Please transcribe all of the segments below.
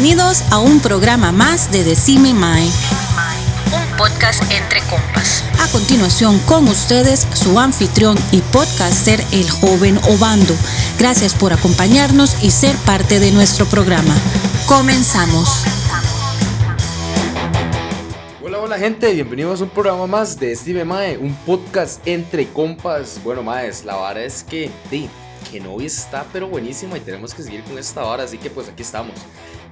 Bienvenidos a un programa más de Decime Mae, un podcast entre compas. A continuación con ustedes su anfitrión y podcaster el joven Obando. Gracias por acompañarnos y ser parte de nuestro programa. Comenzamos. Hola, hola gente, bienvenidos a un programa más de Steve Mae, un podcast entre compas. Bueno, Maes, la vara es que, di, que no está pero buenísima y tenemos que seguir con esta hora, así que pues aquí estamos.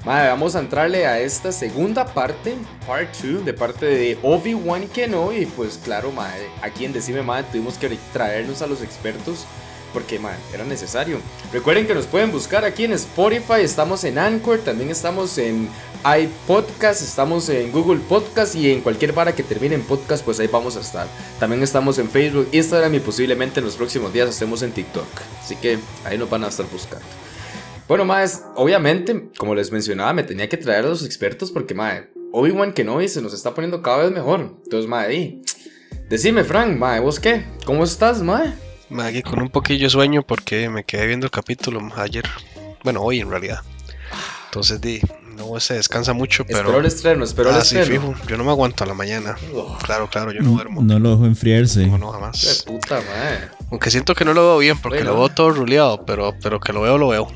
Mae, vamos a entrarle a esta segunda parte, part 2, de parte de Obi-Wan Kenobi. Y pues claro, mae, aquí en Decime Mae tuvimos que traernos a los expertos porque man, era necesario. Recuerden que nos pueden buscar aquí en Spotify, estamos en Anchor, también estamos en iPodcast, estamos en Google Podcast y en cualquier vara que termine en podcast, pues ahí vamos a estar. También estamos en Facebook, Instagram y posiblemente en los próximos días estemos en TikTok. Así que ahí nos van a estar buscando. Bueno, más, obviamente, como les mencionaba, me tenía que traer a los expertos porque, madre, Obi-Wan Kenobi se nos está poniendo cada vez mejor. Entonces, madre, decime, Frank, madre, ¿vos qué? ¿Cómo estás, madre? Aquí con un poquillo de sueño porque me quedé viendo el capítulo ayer. Bueno, hoy en realidad. Entonces, di, no se descansa mucho, pero. Espero el estreno, espero el ah, estreno. Sí, fijo. Yo no me aguanto a la mañana. Claro, claro, yo no duermo. No lo dejo enfriarse. No, no, jamás. De puta, madre. Aunque siento que no lo veo bien porque Bueno. lo veo todo ruleado, pero, pero que lo veo, lo veo.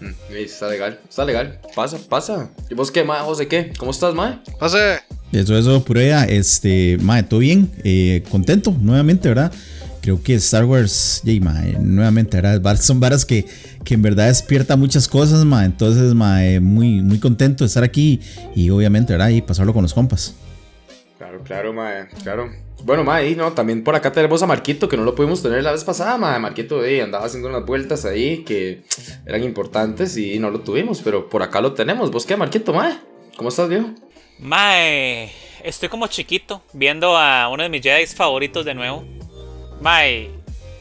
Mm, Está legal, está legal. Pasa, pasa. ¿Y vos qué? ¿Vos de qué? ¿Cómo estás, madre? Pase. Eso, eso, prueba. Este, mae, todo bien. Eh, contento, nuevamente, ¿verdad? Creo que Star Wars, yay, mae, nuevamente, ¿verdad? Son varas que, que en verdad despierta muchas cosas, mae. Entonces, mae, muy, muy contento de estar aquí y obviamente, ¿verdad? Y pasarlo con los compas. Claro, claro, madre, claro. Bueno, madre, y no, también por acá tenemos a Marquito, que no lo pudimos tener la vez pasada, madre. Marquito eh, andaba haciendo unas vueltas ahí que eran importantes y no lo tuvimos, pero por acá lo tenemos. ¿Vos qué, Marquito, madre? ¿Cómo estás, viejo? Mae, estoy como chiquito viendo a uno de mis Jedi favoritos de nuevo. Mae,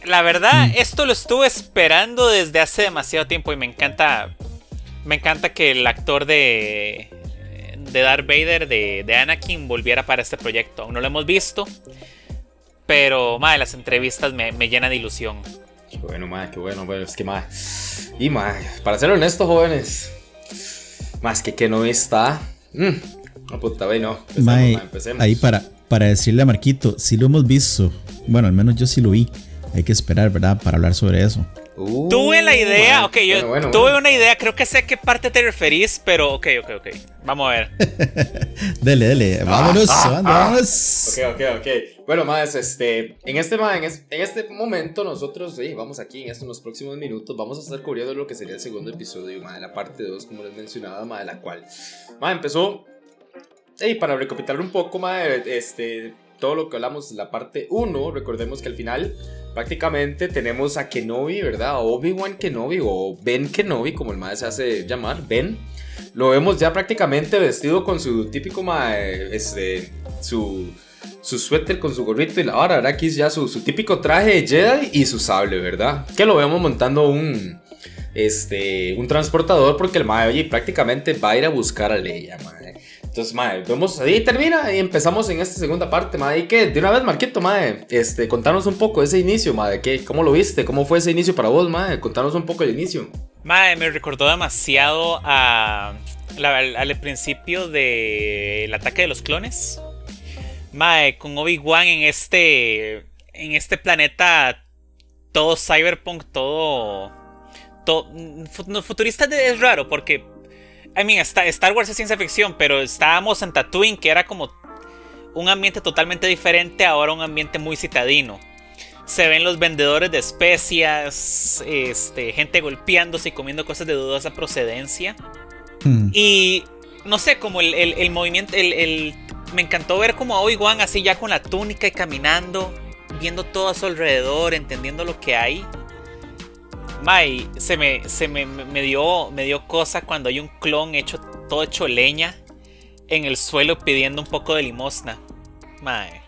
la verdad, esto lo estuve esperando desde hace demasiado tiempo y me encanta. Me encanta que el actor de. De Darth Vader, de, de Anakin, volviera para este proyecto. Aún no lo hemos visto. Pero, mae, las entrevistas me, me llenan de ilusión. Qué bueno, madre, qué bueno, pero es que, madre. Y, madre, para ser honestos, jóvenes, más que que no está. Mm, no, puta, ve, no. Empecemos, Mae, mae, empecemos. ahí para, para decirle a Marquito, si lo hemos visto. Bueno, al menos yo sí lo vi. Hay que esperar, ¿verdad? Para hablar sobre eso. Uh, Tuve la idea, mae. ok, yo Bueno, bueno, tuve bueno. una idea, creo que sé a qué parte te referís, pero ok, ok, ok. Vamos a ver. Dele, dele. Vámonos, ah, vámonos, ah. vámonos. Ok, ok, ok. Bueno, más, este, en este, en, es- en este momento nosotros, sí, vamos aquí en estos los próximos minutos, vamos a estar cubriendo lo que sería el segundo episodio, ma, de la parte 2, como les mencionaba, ma, de la cual, ma, empezó, y para recapitular un poco, ma, este, todo lo que hablamos en la parte 1, recordemos que al final, prácticamente tenemos a Kenobi, ¿verdad? Obi-Wan Kenobi, o Ben Kenobi, como el ma se hace llamar, Ben, lo vemos ya prácticamente vestido con su típico, ma, este, su su suéter con su gorrito y la vara, ¿verdad? Aquí es ya su, su típico traje de Jedi y su sable, ¿verdad? Que lo vemos montando un, este, un transportador porque el mae, oye, prácticamente va a ir a buscar a Leia, mae. Entonces, mae, vemos ahí termina y empezamos en esta segunda parte, mae. ¿Y qué? De una vez, Marquito, mae, este, contanos un poco ese inicio, mae. ¿qué, ¿Cómo lo viste? ¿Cómo fue ese inicio para vos, mae? Contanos un poco el inicio. Mae, me recordó demasiado a, la- al, al principio del ataque de los clones. Mae, con Obi-Wan en este, en este planeta todo cyberpunk, todo, todo futurista es raro porque, I mean, Star, Star Wars es ciencia ficción, pero estábamos en Tatooine que era como un ambiente totalmente diferente, ahora un ambiente muy citadino. Se ven los vendedores de especias, este, gente golpeándose y comiendo cosas de dudosa procedencia. Hmm. Y no sé, como el, el- el movimiento, el, el- me encantó ver como a Obi-Wan así ya con la túnica y caminando, viendo todo a su alrededor, entendiendo lo que hay. Mai, se me, se me, me dio, me dio cosa cuando hay un clon hecho, todo hecho leña en el suelo pidiendo un poco de limosna. Mae.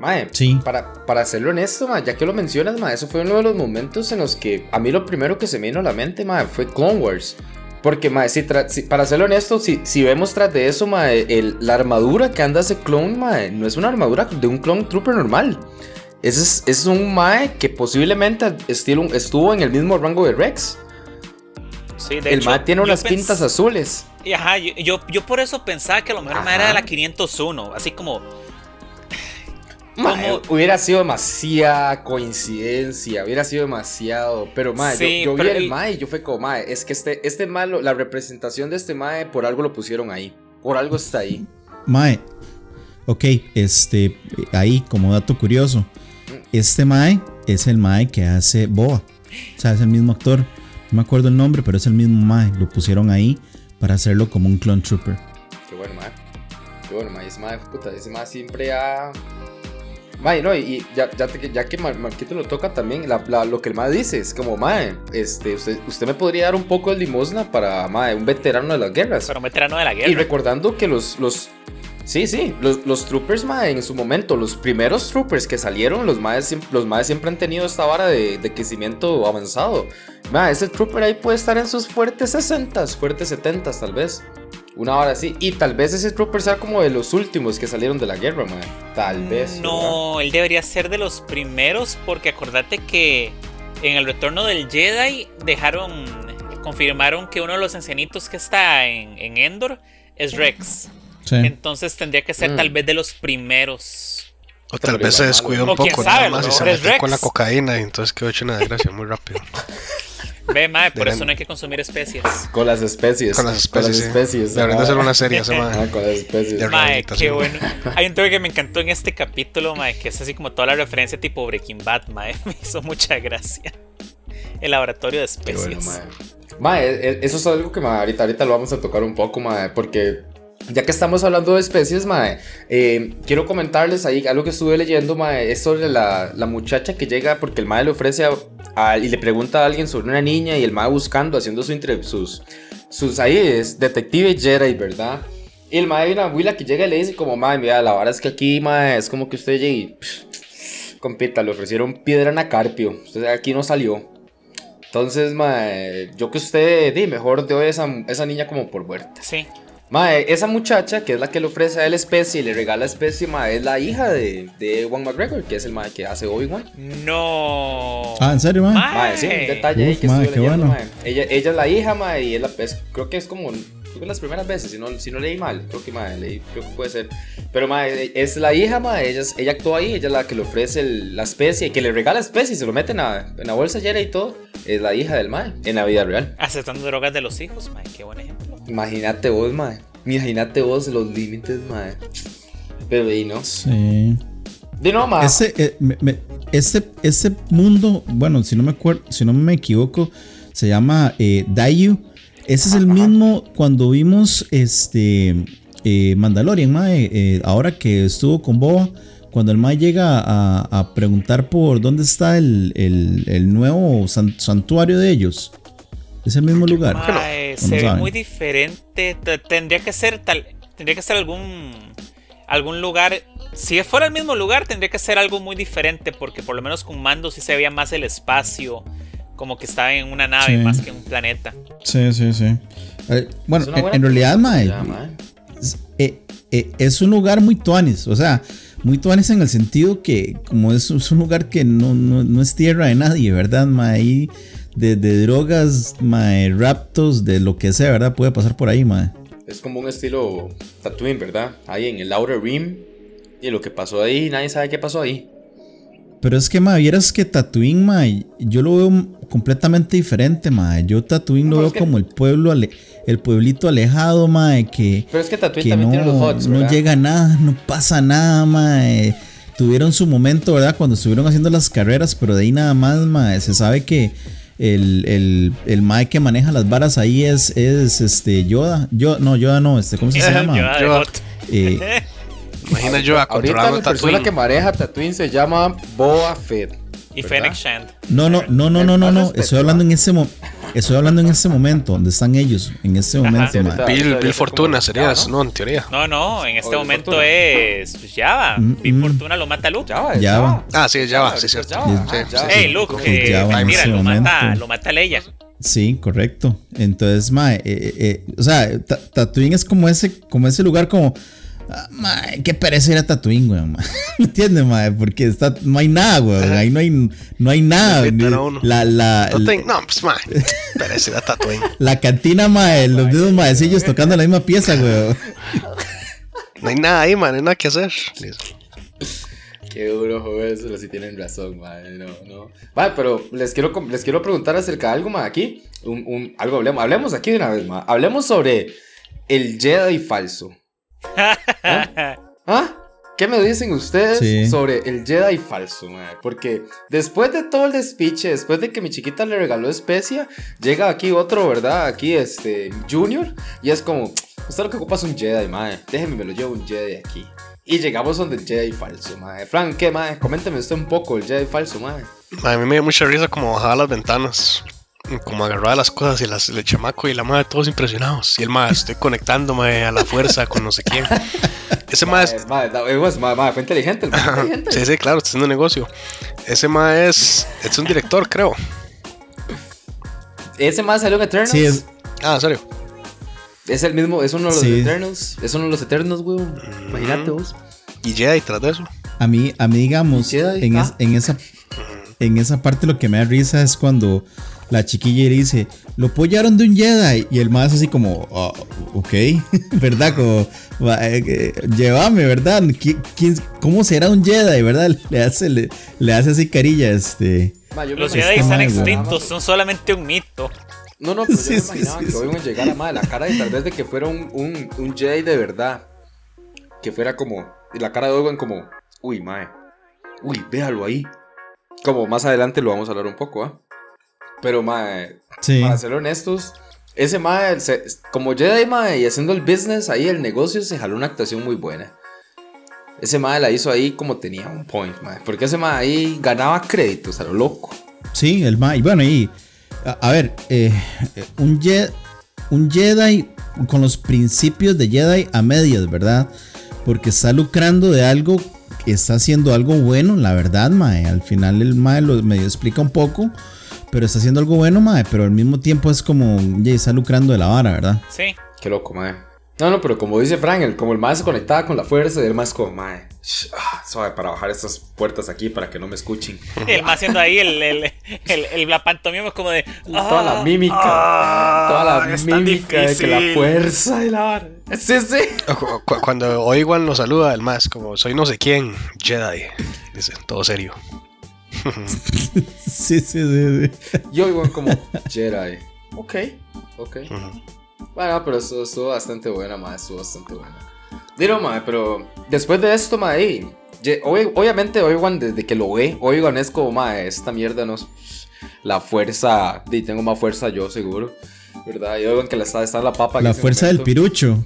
Mae, Sí. para, para serlo honesto, mae, ya que lo mencionas, mae, eso fue uno de los momentos en los que a mí lo primero que se me vino a la mente, mae, fue Clone Wars. Porque, mae, si para serlo honesto, si, si vemos tras de eso, mae, el- la armadura que anda ese clone, mae, no es una armadura de un clone trooper normal. Ese es, es un mae que posiblemente estuvo en el mismo rango de Rex. Sí, de el mae tiene unas pintas azules. Y ajá, yo, yo, por eso pensaba que a lo mejor era de la 501, así como hubiera sido demasiada coincidencia, hubiera sido demasiado. Pero, mae, yo, vi el mae y yo fue como, mae, es que este, este malo, la representación de este mae, por algo lo pusieron ahí. Por algo está ahí. Mae, ok, este, ahí, como dato curioso. Este mae es el mae que hace Boa. O sea, es el mismo actor. No me acuerdo el nombre, pero es el mismo mae. Lo pusieron ahí para hacerlo como un clone trooper. Qué bueno, mae. Qué bueno, mae. Ese mae, puta, ese mae siempre ha Mae, no, y ya, ya, ya que Marquito lo toca también, lo que el Mae dice es como, Mae, este, usted, usted me podría dar un poco de limosna para, Mae, un veterano de las guerras. Para un veterano de la guerra. Y recordando que los, los sí, sí, los, los troopers, Mae, en su momento, los primeros troopers que salieron, los Maes, los Maes siempre han tenido esta vara de, de crecimiento avanzado. Mae, ese trooper ahí puede estar en sus fuertes 60, fuertes 70 tal vez. Una hora así. Y tal vez ese Trooper sea como de los últimos que salieron de la guerra, man. Tal vez. No, él debería ser de los primeros porque acordate que en el retorno del Jedi dejaron, confirmaron que uno de los ancianitos que está en, Endor es Rex. Entonces tendría que ser tal mm. vez de los primeros. O tal vez se descuidó un poco nada más y se metió con la cocaína y entonces quedó hecho una desgracia muy rápido. Ve, mae, por eso no hay que consumir especies. Con las especies. Con las especies. Deberían de ser una serie esa, mae. con las especies. Mae, qué bueno. Hay un tema que me encantó en este capítulo, mae, que es así como toda la referencia tipo Breaking Bad, mae. Me hizo mucha gracia. El laboratorio de especies. Qué bueno, mae. E, e, eso es algo que ahorita, ahorita lo vamos a tocar un poco, mae, porque ya que estamos hablando de especies, mae, eh, quiero comentarles ahí algo que estuve leyendo, mae, es sobre la, la muchacha que llega porque el mae le ofrece a, y le pregunta a alguien sobre una niña y el mae buscando, haciendo su sus, sus ahí es detective Jedi, ¿verdad? Y el mae, una abuela que llega y le dice como, mae, mira, la verdad es que aquí, mae, es como que usted llegue y, compita, le ofrecieron piedra en Acarpio, aquí no salió. Entonces, mae, yo que usted, di, mejor de esa, esa niña como por muerta. Sí. Mae, esa muchacha que es la que le ofrece a él especie y le regala especie, mae, es la hija de, de Juan McGregor, que es el mae que hace Obi-Wan. No. Ah, ¿en serio, mae? Mae, sí, un detalle ahí que mae, estoy leyendo, bueno. Ella, ella es la hija, mae, y él es, creo que es como creo que las primeras veces, si no, si no leí mal, creo que, mae, leí, creo que puede ser. Pero, mae, es la hija, mae, ella, ella actuó ahí, ella es la que le ofrece la especie, que le regala especie y se lo mete en la, en la bolsa llena y todo. Es la hija del mae, en la vida real. Aceptando drogas de los hijos, mae, qué buen ejemplo. Imagínate vos, mae. Imagínate vos los límites, mae. Pero y no. Sí. De no, mae. Ese, eh, ese, ese, mundo, bueno, si no me acuerdo, si no me equivoco, se llama eh, Dayu. Ese es el mismo cuando vimos este eh, Mandalorian, mae. Ahora que estuvo con Boba cuando el Mae llega a, preguntar por dónde está el, el, el nuevo santuario de ellos. Es el mismo lugar. se ve muy diferente. Tendría que ser tal. Tendría que ser algún. algún lugar. Si fuera el mismo lugar, tendría que ser algo muy diferente. Porque por lo menos con Mando sí se veía más el espacio. Como que estaba en una nave más que en un planeta. Sí, sí, sí. Eh, bueno, en, realidad, Mae. Es, eh, eh, es un lugar muy tuanis. O sea, muy tuanis en el sentido que, como es, un lugar que no, no, es tierra de nadie, ¿verdad, Mae? Ahí de, drogas, mae, raptos, de lo que sea, ¿verdad? Puede pasar por ahí, mae. Es como un estilo Tatooine, ¿verdad? Ahí en el Outer Rim. Y lo que pasó ahí, nadie sabe qué pasó ahí. Pero es que, mae, vieras que Tatooine, mae, yo lo veo completamente diferente, mae. Yo Tatooine lo veo como el pueblo, el pueblito alejado, mae, que, Pero es que Tatooine también tiene los hots, no llega nada, no pasa nada, mae. Tuvieron su momento, ¿verdad? Cuando estuvieron haciendo las carreras, pero de ahí nada más, mae. Se sabe que el, el, el Mae que maneja las varas ahí es, es este Yoda. Yo, no, Yoda no, este, ¿cómo se llama? Yoda. Eh, Imagina Yoda Ahorita la persona que maneja Tatooine se llama Boa Fett. Y Fennec Shand. No, no, no, no, no, no, no. Estoy hablando en ese momento. Estoy hablando en ese momento, donde están ellos, en ese momento. Bill, Bill Fortuna sería, ¿no? En teoría. No, no, en este momento es pues, Java. Mm, Bill mm. Fortuna lo mata Luke. Java, Java. Ah, sí, es Java, sí, cierto. Hey, Luke, eh, mira, lo mata, lo mata Leia. Sí, correcto. Entonces, mae, eh, eh, o sea, Tatooine es como ese, como ese lugar como Ah, mae, qué pereza ir a Tatooine, weón. mae. ¿Me entiendes, mae? Porque está, no hay nada, weón. Ahí no hay, no hay nada. A. La, la, No, pues, mae. Parece la Tatooine. la cantina, mae, los mismos maecillos tocando la misma pieza, weón. No hay nada ahí, man. No hay nada que hacer. Listo. Qué duro, joder, eso sí tienen razón, madre, no, no. Vale, pero les quiero, les quiero preguntar acerca de algo, más aquí. Un, un- algo hablemos, hablemos aquí de una vez, más. Hablemos sobre el Jedi falso. ¿Ah? ¿Qué me dicen ustedes Sí. sobre el Jedi falso, mae? Porque después de todo el despiche, después de que mi chiquita le regaló especia, llega aquí otro, ¿verdad? Aquí, este, Junior, y es como, usted lo que ocupa es un Jedi, mae. Déjeme, me lo llevo un Jedi aquí. Y llegamos donde el Jedi falso, mae. Frank, ¿qué, mae? Coménteme usted un poco el Jedi falso, mae. A mí me dio mucha risa como bajaba las ventanas. Como agarraba las cosas y las, el chamaco y la madre todos impresionados. Y el más, estoy conectándome a la fuerza con no sé quién. Ese más es. Fue inteligente, el fue inteligente. Sí, sí, claro, está haciendo negocio. Ese más es. Es un director, creo. Ese más salió en Eternals. Sí, es, Ah, en serio. Es el mismo, es uno de los Sí. Eternals. Es uno de los Eternos, weón. Imagínate vos. Y Jedi tras de eso. a mí, a mí digamos, en, es- ah. en esa, en esa parte lo que me da risa es cuando la chiquilla le dice, lo apoyaron de un Jedi. Y el más así como, "Ah, ok, ¿verdad? Como, "Va, eh, eh, llévame, ¿verdad? ¿Qui- quién- ¿Cómo será un Jedi, verdad? Le hace, le, le hace así carilla, este. Ma, me Los Jedi están extintos, son solamente un mito. No, no, pero Sí, yo me imaginaba sí, que sí. hoy iban a llegar a madre, la cara de tal vez de que fuera un, un, un Jedi de verdad. Que fuera como. Y la cara de Owen como. Uy, mae. Uy, véalo ahí. Como más adelante lo vamos a hablar un poco, ¿ah? Pero, mae, Sí. para ser honestos, ese mae, se- como Jedi, mae, y haciendo el business ahí, el negocio, se jaló una actuación muy buena. Ese mae la hizo ahí como tenía un point, mae. Porque ese mae ahí ganaba créditos a lo loco. Sí, el ma- Y bueno, y. A, a ver, eh, eh, un, Je- un Jedi con los principios de Jedi a medias, ¿verdad? Porque está lucrando de algo, está haciendo algo bueno, la verdad, Mae. Al final el Mae lo medio explica un poco, pero está haciendo algo bueno, Mae. Pero al mismo tiempo es como, ya está lucrando de la vara, ¿verdad? Sí. Qué loco, mae. No, no, pero como dice Frank, el- como el mae se conectaba con la fuerza, el mae es como, mae, sh- ah, suave para bajar estas puertas aquí para que no me escuchen. Y el más haciendo ahí el, el, el, el- la pantomima es como de. toda la "Ah, mímica, ah, toda la mímica de que la difícil". fuerza y la vara. Sí, sí. Cu- cu- Cuando Obi-Wan nos saluda, el más, como soy no sé quién, Jedi. Dice, todo serio. Sí, sí, sí. sí. Yo igual como Jedi. Ok, ok. Ujú. Bueno, pero estuvo, estuvo bastante buena, mae, estuvo bastante buena. Dilo, mae, pero después de esto, mae, ye- ob- obviamente Obi-Wan desde que lo ve, Obi-Wan es como, mae, esta mierda no es la fuerza, y tengo más fuerza yo seguro, ¿verdad? Y Obi-Wan que le está, está la papa. La fuerza del pirucho.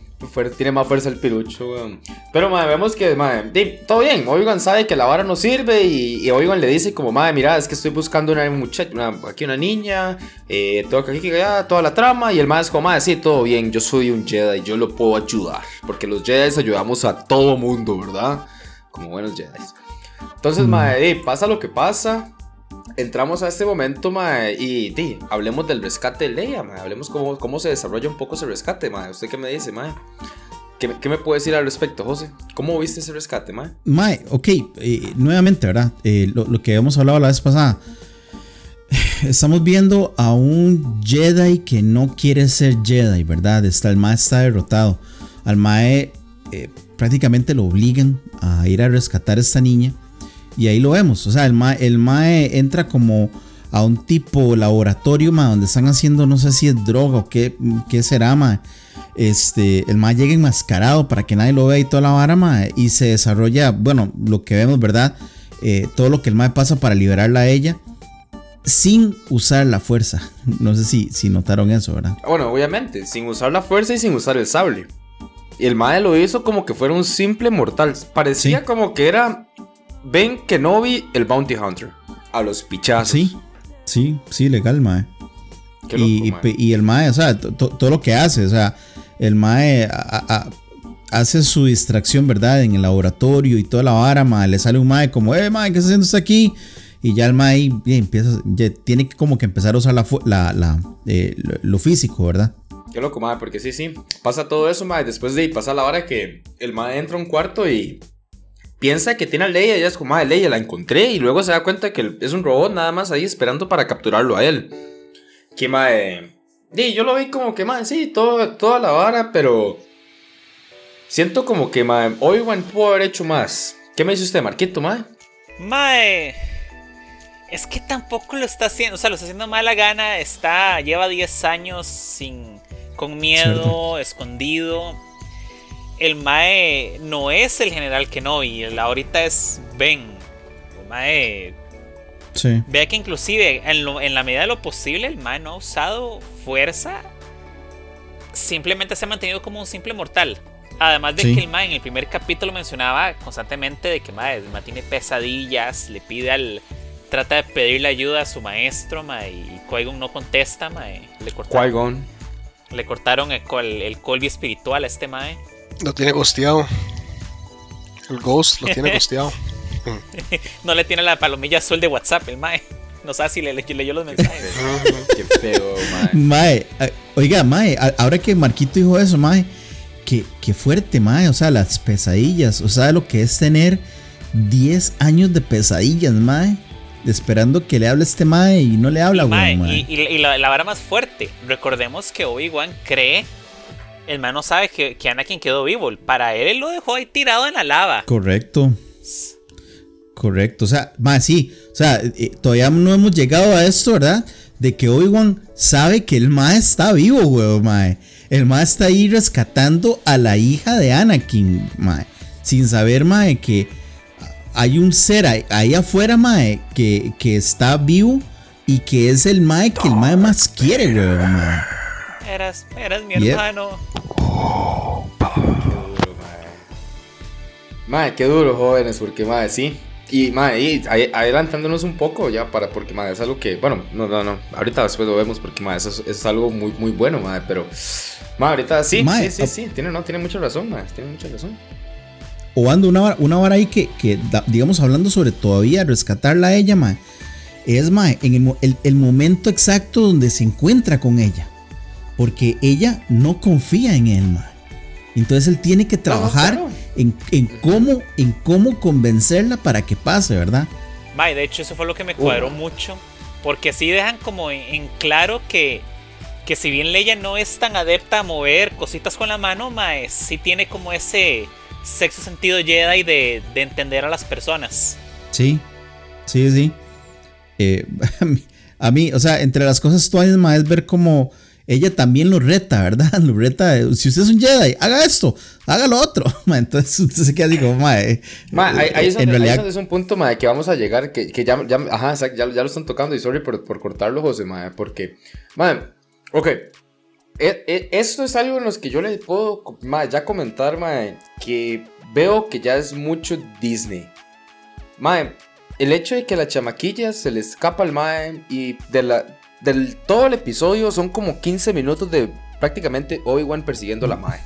Tiene más fuerza el pirucho, weón. Pero, madre, vemos que, madre, todo bien. Oigan sabe que la vara no sirve y, y Oigan le dice como, madre, mira, es que estoy buscando una muchacha, una- aquí una niña, eh, que aquí, que allá, toda la trama. Y el madre es como, madre, sí, todo bien, yo soy un Jedi, yo lo puedo ayudar. Porque los Jedi ayudamos a todo mundo, ¿verdad? Como buenos Jedi. Entonces, madre, pasa lo que pasa. Entramos a este momento, mae, y hablemos del rescate de Leia, mae. Hablemos cómo, cómo se desarrolla un poco ese rescate, mae. ¿Usted qué me dice, mae? ¿Qué, qué me puede decir al respecto, José? ¿Cómo viste ese rescate, mae? Mae, ok, eh, nuevamente, ¿verdad? Eh, lo, lo que habíamos hablado la vez pasada. Estamos viendo a un Jedi que no quiere ser Jedi, ¿verdad? Está, el Mae está derrotado. Al Mae eh, prácticamente lo obligan a ir a rescatar a esta niña. Y ahí lo vemos. O sea, el Mae, el mae entra como a un tipo laboratorio, mae, donde están haciendo, no sé si es droga o qué, qué será, mae. Este, el mae llega enmascarado para que nadie lo vea y toda la vara, y se desarrolla, bueno, lo que vemos, ¿verdad? Eh, todo lo que el mae pasa para liberarla a ella sin usar la fuerza. No sé si, si notaron eso, ¿verdad? Bueno, obviamente, sin usar la fuerza y sin usar el sable. Y el mae lo hizo como que fuera un simple mortal. Parecía Sí. como que era Ben Kenobi, el Bounty Hunter. A los pichazos. Sí, sí, sí, legal, mae. Loco, y mae. y el mae, o sea, to- to- todo lo que hace, o sea, el mae a- a- a- hace su distracción, ¿verdad? En el laboratorio y toda la vara, mae, le sale un mae como, eh, mae, ¿qué está haciendo usted aquí? Y ya el mae ya empieza, ya tiene que como que empezar a usar la, la, la, eh, lo, físico, ¿verdad? Qué loco, madre, porque sí, sí. Pasa todo eso, madre. Después de ahí pasa la hora que el madre entra a un cuarto y piensa que tiene a Leia. Y ella es como, madre, Leia, la encontré. Y luego se da cuenta que es un robot nada más ahí esperando para capturarlo a él. Que, madre. Sí, yo lo vi como que, madre, sí, todo, toda la vara, pero. Siento como que, madre, Obi-Wan pudo haber hecho más. ¿Qué me dice usted, Marquito, madre? Mae. Es que tampoco lo está haciendo, o sea, lo está haciendo mala gana, está, lleva 10 años sin, con miedo, escondido. El Mae no es el general Kenobi, el ahorita es Ben. El Mae... Sí. Vea que inclusive en, la medida de lo posible el Mae no ha usado fuerza. Simplemente se ha mantenido como un simple mortal. Además de que el Mae en el primer capítulo mencionaba constantemente de que Mae, el Mae tiene pesadillas, le pide al, trata de pedirle ayuda a su maestro, ma, y qui no contesta, ma, le cortaron, le cortaron el, el, colby espiritual a este mae. Lo tiene gosteado. El ghost lo tiene gosteado. no le tiene la palomilla azul de WhatsApp el mae. No sabe si le, leyó los mensajes. Qué feo, mae. Mae, oiga, mae, ahora que Marquito dijo eso, mae, qué, qué fuerte, mae. O sea, las pesadillas. O sea, lo que es tener 10 años de pesadillas, mae esperando que le hable este Mae y no le habla, y, y, la, vara más fuerte, recordemos que Obi-Wan cree, el Mae no sabe que, que, Anakin quedó vivo. Para él, él lo dejó ahí tirado en la lava. Correcto. Correcto. O sea, Mae, sí. O sea, eh, todavía no hemos llegado a esto, ¿verdad? De que Obi-Wan sabe que el Mae está vivo, weón, Mae. El Mae está ahí rescatando a la hija de Anakin, Mae. Sin saber, Mae, que hay un ser ahí, afuera, Mae, que, que, está vivo y que es el Mae que el Mae más quiere, weón, Mae. Eras, eras mi hermano. Qué duro, Mae. qué duro, jóvenes, porque Mae, sí. Y, mae, y adelantándonos un poco ya para, porque, mae, es algo que, bueno, no, no, no, ahorita después lo vemos porque, mae, eso es, algo muy, muy bueno, mae, pero, mae, ahorita sí, sí, sí, sí, tiene, no, tiene mucha razón, mae, tiene mucha razón o ando una, una vara ahí que, digamos, hablando sobre todavía rescatarla a ella, mae, es, mae, en el, momento exacto donde se encuentra con ella. Porque ella no confía en él, mae. Entonces él tiene que trabajar en, cómo, en cómo convencerla para que pase, ¿verdad? Mae, de hecho eso fue lo que me cuadró mucho. Porque así dejan como en, claro que, que si bien Leia no es tan adepta a mover cositas con la mano, mae, sí tiene como ese sexo sentido Jedi de, de entender a las personas. Sí, sí, sí. Eh, a, mí, o sea, entre las cosas tú es ver como ella también lo reta, ¿verdad? Lo reta. Si usted es un Jedi, haga esto, haga lo otro. Entonces usted se queda así como, mae. Ma, ahí, es donde, realidad... es un punto, mae, que vamos a llegar, que, que ya, ya, ajá, ya, ya, lo están tocando. Y sorry por, por cortarlo, José, mae, porque, mae, ok, e, e, esto es algo en los que yo le puedo ya comentar, mae, que veo que ya es mucho Disney. Mae, el hecho de que la chamaquilla se le escapa al mae y de la, del todo el episodio son como 15 minutos de prácticamente Obi-Wan persiguiendo a la mae.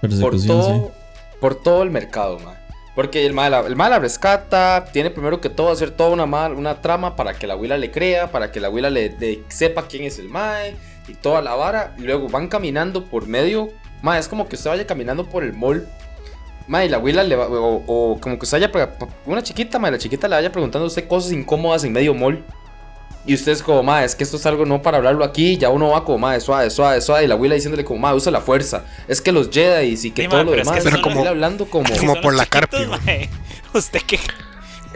Por todo, por todo el mercado, mae. Porque el el mal la rescata, tiene primero que todo hacer toda una, mal, una trama para que la abuela le crea, para que la abuela le, sepa quién es el mae y toda la vara. Y luego van caminando por medio, mae, es como que usted vaya caminando por el mall. Mae, la abuela le va, o, como que usted vaya, una chiquita, mae, la chiquita le vaya preguntando a usted cosas incómodas en medio mall. Y usted es como, ma, es que esto es algo no para hablarlo aquí. Ya uno va como, ma, suave, suave, suave. Y la abuela diciéndole como, ma, usa la fuerza. Es que los Jedi y que todo lo demás. Es pero como, hablando como, como por la carpio. Usted que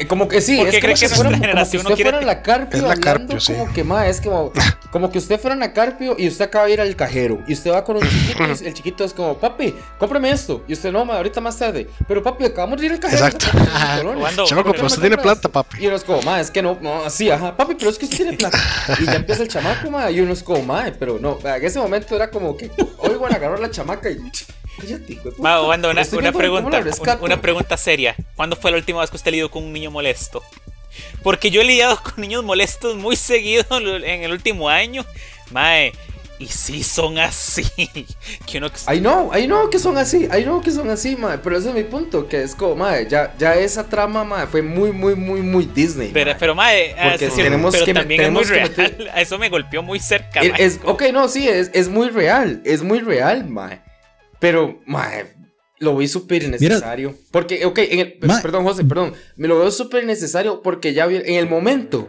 como que sí, ¿Por qué es cree que, fuera, generación como que usted no fuera la Carpio es la Carpio, sí. como que más, es como, como que usted fuera la Carpio y usted acaba de ir al cajero y usted va con un chiquito y el chiquito es como, papi, cómprame esto. Y usted no, ma, ahorita más tarde. Pero papi, acabamos de ir al cajero. Exacto. Chamaco, pero usted tiene plata, papi. Y uno es como, ma, es que no, no, así, ajá, papi, pero es que usted tiene plata. Y ya empieza el chamaco, ma, y uno es como, ma, pero no, en ese momento era como que, hoy van a agarrar la chamaca y una, una pregunta, una, pregunta seria. ¿Cuándo fue la última vez que usted lidió con un niño molesto? Porque yo he lidiado con niños molestos muy seguido en el último año. Mae, y sí son así. que uno... Ay no, ay no que son así, ay no que son así, mae. Pero ese es mi punto, que es como, mae, ya, ya esa trama, mae, fue muy, muy, muy, muy Disney. Pero, mae. pero mae, ah, Porque sí, tenemos pero que- también es muy tenemos que real. meter- Eso me golpeó muy cerca, Es, es- ok, no, sí, es, es muy real, es muy real, mae. Pero, mae, lo vi súper innecesario. Porque, ok, en el- Mae. perdón, José, perdón. Me lo veo súper innecesario porque ya vi, en el momento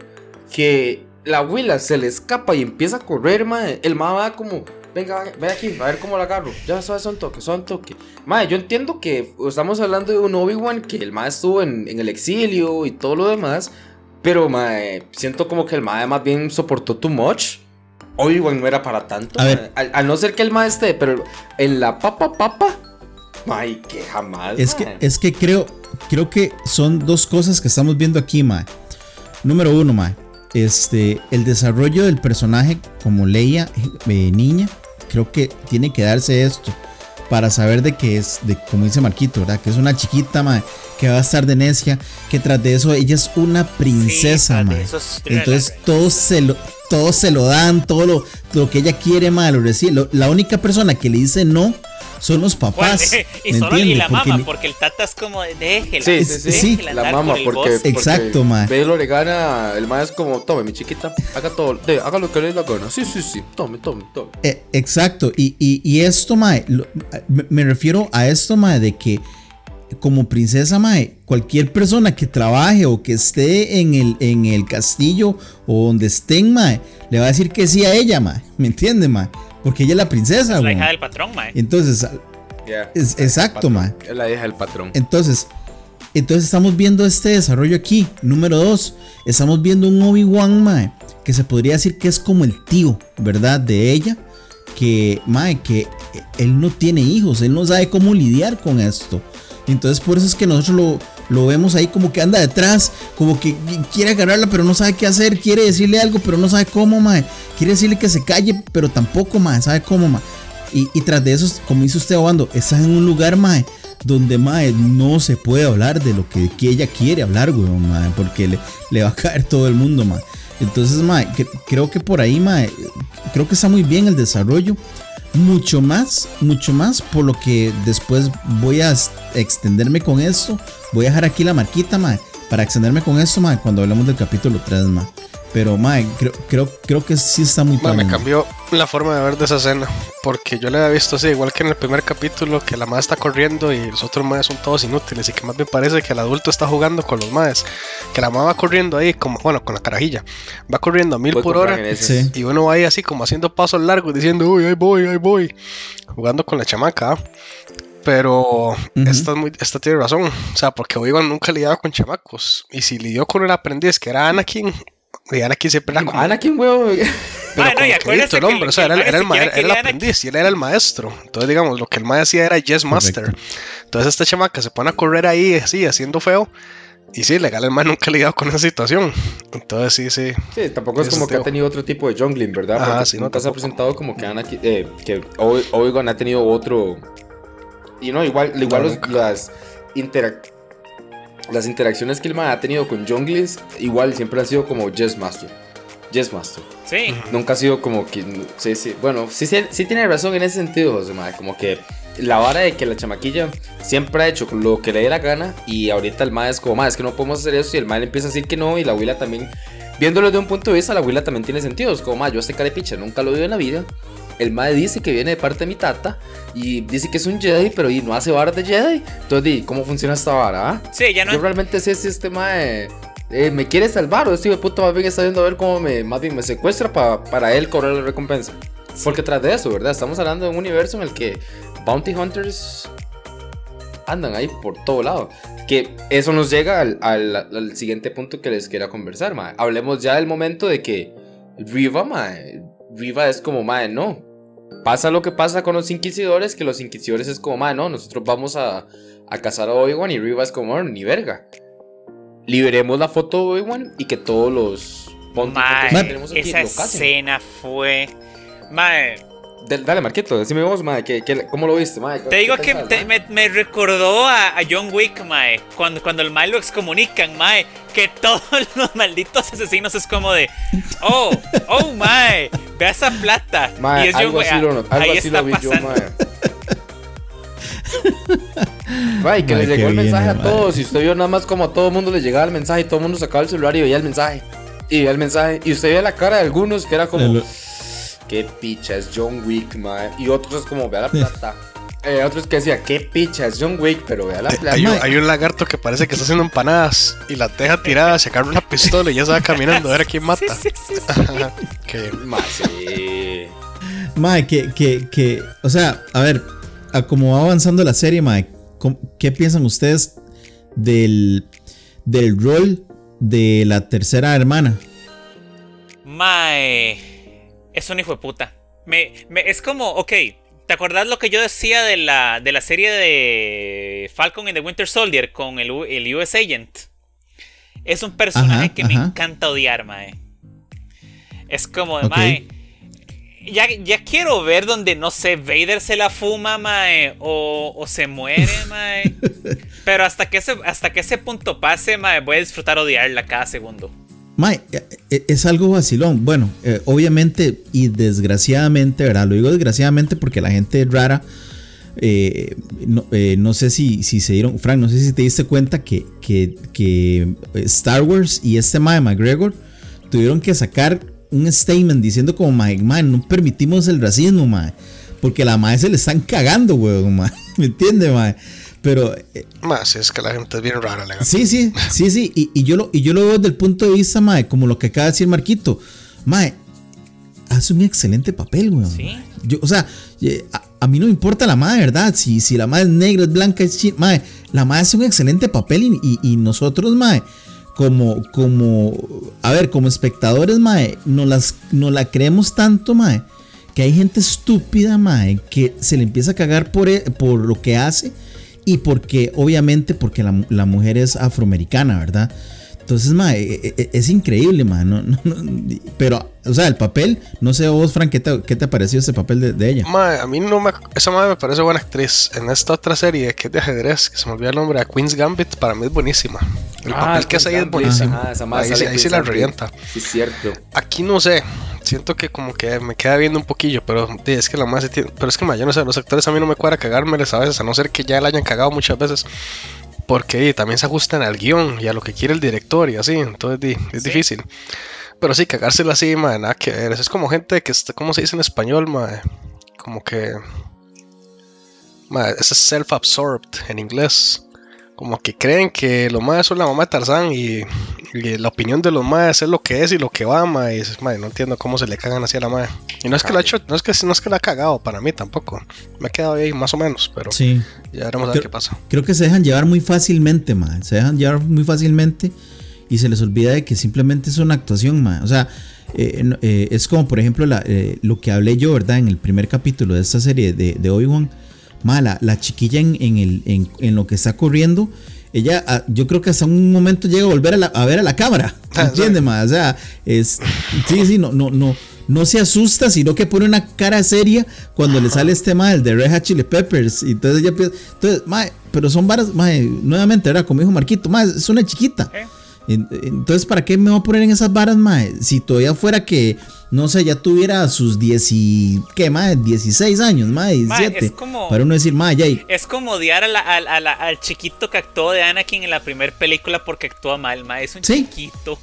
que la abuela se le escapa y empieza a correr, mae, el mae va como, venga, venga, ven aquí, a ver cómo la agarro. Ya, suave, son toque, son toque. Mae, yo entiendo que estamos hablando de un Obi-Wan que el mae estuvo en, en el exilio y todo lo demás. Pero, mae, siento como que el mae más bien soportó too much. Obi-Wan no era para tanto. A ver. Al, al no ser que el mae esté, pero en la papa papa. Mae, que jamás. Es que, es que creo, creo que son dos cosas que estamos viendo aquí, mae. Número uno, mae. Este, el desarrollo del personaje como Leia, eh, niña, creo que tiene que darse esto para saber de que es, de como dice Marquito, ¿verdad? Que es una chiquita, mae, que va a estar de necia, que tras de eso ella es una princesa, Sí, mae. eso es- Entonces todos se lo, todos se lo dan, todo lo, lo que ella quiere, mae, lo recibe. Lo- la única persona que le dice no son los Bueno, papás. y, ¿me solo, y entiende? la Porque mamá, porque el tata es como, de, déjela. Sí, sí, sí. La mamá, por porque, bosque. Exacto. Velo le gana, el mae es como, tome mi chiquita, haga todo, de, haga lo que le dé la gana. Sí, sí, sí, tome, tome, tome. Eh, exacto, y, y- y esto, lo- me, me refiero a esto, Mae, de que como princesa, Mae, cualquier persona que trabaje o que esté en el, en el castillo o donde estén, Mae, le va a decir que sí a ella, Mae, ¿me entiende, Mae? Porque ella es la princesa, Es la hija del patrón, mae. Entonces. Es- exacto, mae. Es la hija del patrón. entonces, entonces estamos viendo este desarrollo aquí. Número dos, estamos viendo un Obi-Wan, Mae, que se podría decir que es como el tío, ¿verdad? De ella. Que, Mae, que él no tiene hijos, él no sabe cómo lidiar con esto. Entonces por eso es que nosotros lo, lo vemos ahí como que anda detrás, como que quiere agarrarla pero no sabe qué hacer, quiere decirle algo pero no sabe cómo, mae. Quiere decirle que se calle pero tampoco, mae, sabe cómo, mae. Y, y tras de eso, como dice usted, Obando, está en un lugar, mae, donde, mae, no se puede hablar de lo que, que ella quiere hablar, weón, mae, porque le, le va a caer todo el mundo, mae. Entonces, mae, creo que por ahí, mae, creo que está muy bien el desarrollo. Mucho más, mucho más, por lo que después voy a extenderme con esto. Voy a dejar aquí la marquita, para extenderme con esto, mae, cuando hablemos del capítulo 3, mae. Pero, mae, creo, creo, creo que sí está muy Ma, me cambió la forma de ver de esa escena. Porque yo la había visto así, igual que en el primer capítulo, que la madre está corriendo y los otros madres son todos inútiles. Y que más me parece que el adulto está jugando con los madres. Que la madre va corriendo ahí, como, bueno, con la carajilla. Va corriendo a mil Voy por hora. Sí. Y uno va ahí así como haciendo pasos largos, diciendo, uy, ahí voy, ahí voy. Jugando con la chamaca. ¿ah? Pero esta, es muy- esta tiene razón. O sea, porque Obi-Wan nunca lidiaba con chamacos. Y si lidió con el aprendiz, que era Anakin, y Anakin siempre era como Anakin, weón. pero Mae, no, y que listo, el que hombre, el- o sea, que era, el era el, ma- era el aprendiz y él era el maestro. Entonces, digamos, lo que el mae hacía era Yes Master. Entonces, esta chamaca se pone a correr ahí, así, haciendo feo. Y sí, legal, el mae nunca ha lidiado con esa situación. Entonces, sí, sí. Sí, tampoco es como que ha tenido otro tipo de jungling, ¿verdad? Porque sí, no, nunca se ha presentado como que Anakin, eh, que Obi- Obi-Wan ha tenido otro. Y no, igual, igual No, los- las interac- las interacciones que el man ha tenido con junglings, igual siempre han sido como Yes Master. Yes Master. Sí. Nunca ha sido como que. Sí, sí. Bueno, sí, sí, sí tiene razón en ese sentido, José mae, Como que la vara de que la chamaquilla siempre ha hecho lo que le dé la gana. Y ahorita el mae es como, mae, es que no podemos hacer eso. Y el mae le empieza a decir que no. Y la abuela también. Viéndolo de un punto de vista, la abuela también tiene sentido. Es como, mae, yo este carepicha nunca lo veo en la vida. El mae dice que viene de parte de mi tata. Y dice que es un Jedi, pero y no hace varas de Jedi. Entonces, ¿cómo funciona esta vara? ah? Sí, ya no. Yo realmente sé si este mae eh, me quiere salvar o este hijo de puta más bien está viendo a ver cómo me, más bien me secuestra pa- para él cobrar la recompensa. Porque tras de eso, ¿verdad? Estamos hablando de un universo en el que Bounty Hunters andan ahí por todo lado. Que eso nos llega al, al- al siguiente punto que les quería conversar, mae. Hablemos ya del momento de que Riva, mae. Riva es como, mae, no. Pasa lo que pasa con los inquisidores, que los inquisidores es como, mae, no, nosotros vamos a, a cazar a Obi-Wan y Riva es como, "Oh, ni verga. Liberemos la foto de Obi-Wan y que todos los tenemos aquí esa escena fue. Mae, Del- Dale, Marquito, decime vos, mae, ¿qué, qué- cómo lo viste, mae? te digo ¿Qué que pensás, te- mae? me, me recordó a, a John Wick, Mae. Cuando, cuando el Mae lo excomunican, Mae. Que todos los malditos asesinos es como de. Oh, oh, Mae. Vea esa plata. y es algo así, lo, algo ahí así está lo vi pasando. yo, mae. que le llegó el mensaje a todos. Y usted vio nada más como a todo el mundo le llegaba el mensaje y todo el mundo sacaba el celular y veía el mensaje. Y veía el mensaje. Y usted veía la cara de algunos que era como. Qué picha, es John Wick, mae. Y otros es como, vea la plata. Eh, otros que decía, qué picha, es John Wick, pero vea la plata. Hay, hay, un lagarto que parece que está haciendo empanadas y la deja tirada, sacar una pistola y ya se va caminando a ver a quién mata. Sí, sí, sí, que, Mae, que, que, que, o sea, a ver, a como va avanzando la serie, Mae, ¿qué piensan ustedes del, del rol de la tercera hermana? Mae es un hijo de puta. Me, es como, ok, ¿te acordás lo que yo decía de la, de la serie de Falcon y the Winter Soldier con el, el US Agent? Es un personaje que me encanta odiar, mae. Es como, mae. Ya, ya, quiero ver donde, no sé, Vader se la fuma, mae, o, o se muere, mae. Pero hasta que, ese, hasta que ese punto pase, mae, voy a disfrutar odiarla cada segundo. Mae, eh, eh, es algo vacilón. Bueno, eh, obviamente y desgraciadamente, ¿verdad? Lo digo desgraciadamente porque la gente es rara. no, sé si, si, se dieron, Frank, no sé si te diste cuenta que, que, Star Wars y este Mae McGregor tuvieron que sacar un statement diciendo como Mae, mae no permitimos el racismo, Mae. Porque la Mae se le están cagando, weón, Mae. ¿Me entiende, Mae? Pero. Eh, Más, es que la gente es bien rara, Sí, sí, sí, sí. Y, yo lo, y yo lo veo desde el punto de vista, Mae, como lo que acaba de decir Marquito. Mae, hace un excelente papel, weón. Sí. Yo, o sea, a, mí no me importa la madre, ¿verdad? Si, si la madre es negra, es blanca, es china. Mae, la madre hace un excelente papel y, nosotros, Mae, como, como, a ver, como espectadores, Mae, no, las, no la creemos tanto, Mae, que hay gente estúpida, Mae, que se le empieza a cagar por, e, por lo que hace y porque, obviamente, porque la, mujer es afroamericana, ¿verdad? Entonces, ma, e, e, es, increíble, ma. pero, o sea, el papel, no sé vos, Frank, ¿qué te, qué te pareció ese papel de, ella? Ma, a mí no me. Esa madre me parece buena actriz. En esta otra serie que es de ajedrez, que se me olvidó el nombre, a Queen's Gambit, para mí es buenísima. El ah, papel que hace ahí es buenísimo. ahí, ahí sí la revienta. Sí, es cierto. Aquí no sé siento que como que me queda viendo un poquillo, pero es que la más pero es que yo no sé, los actores a mí no me cuadra cagármeles a veces, a no ser que ya la hayan cagado muchas veces. Porque también se ajustan al guion y a lo que quiere el director y así, entonces es difícil. Pero sí, cagárselo así, madre, nada que ver. Es como gente que está, ¿cómo se dice en español, madre? Como que. Madre, es self-absorbed en inglés como que creen que los más son la mamá de Tarzán y, la opinión de los más es lo que es y lo que va, ma, y dices, no entiendo cómo se le cagan así a la madre. Y no es que la hecho, no es que no es que la ha cagado para mí tampoco. Me ha quedado ahí más o menos, pero sí. ya veremos a ver qué pasa. Creo que se dejan llevar muy fácilmente, ma. Se dejan llevar muy fácilmente y se les olvida de que simplemente es una actuación, ma. O sea, eh, eh, es como por ejemplo eh, lo que hablé yo, ¿verdad? En el primer capítulo de esta serie de, de Obi-Wan mala, la chiquilla en, el, en, lo que está corriendo, ella, ah, yo creo que hasta un momento llega a volver a, ver a la cámara, ¿entiendes, más? O sea, es, sí, sí, no, no, no, no se asusta, sino que pone una cara seria cuando le sale este mal de Red Hot Chili Peppers, y entonces ella piensa, entonces, pero son varas, nuevamente, ¿verdad? Como dijo Marquito, más es una chiquita. Entonces, ¿para qué me voy a poner en esas varas, mae? Si todavía fuera que, no sé, ya tuviera sus 10 y, ¿qué, mae? 16 años, mae, 17. para uno decir, mae, ya. Es como odiar al chiquito que actuó de Anakin en la primera película porque actúa mal, mae. Es un chiquito.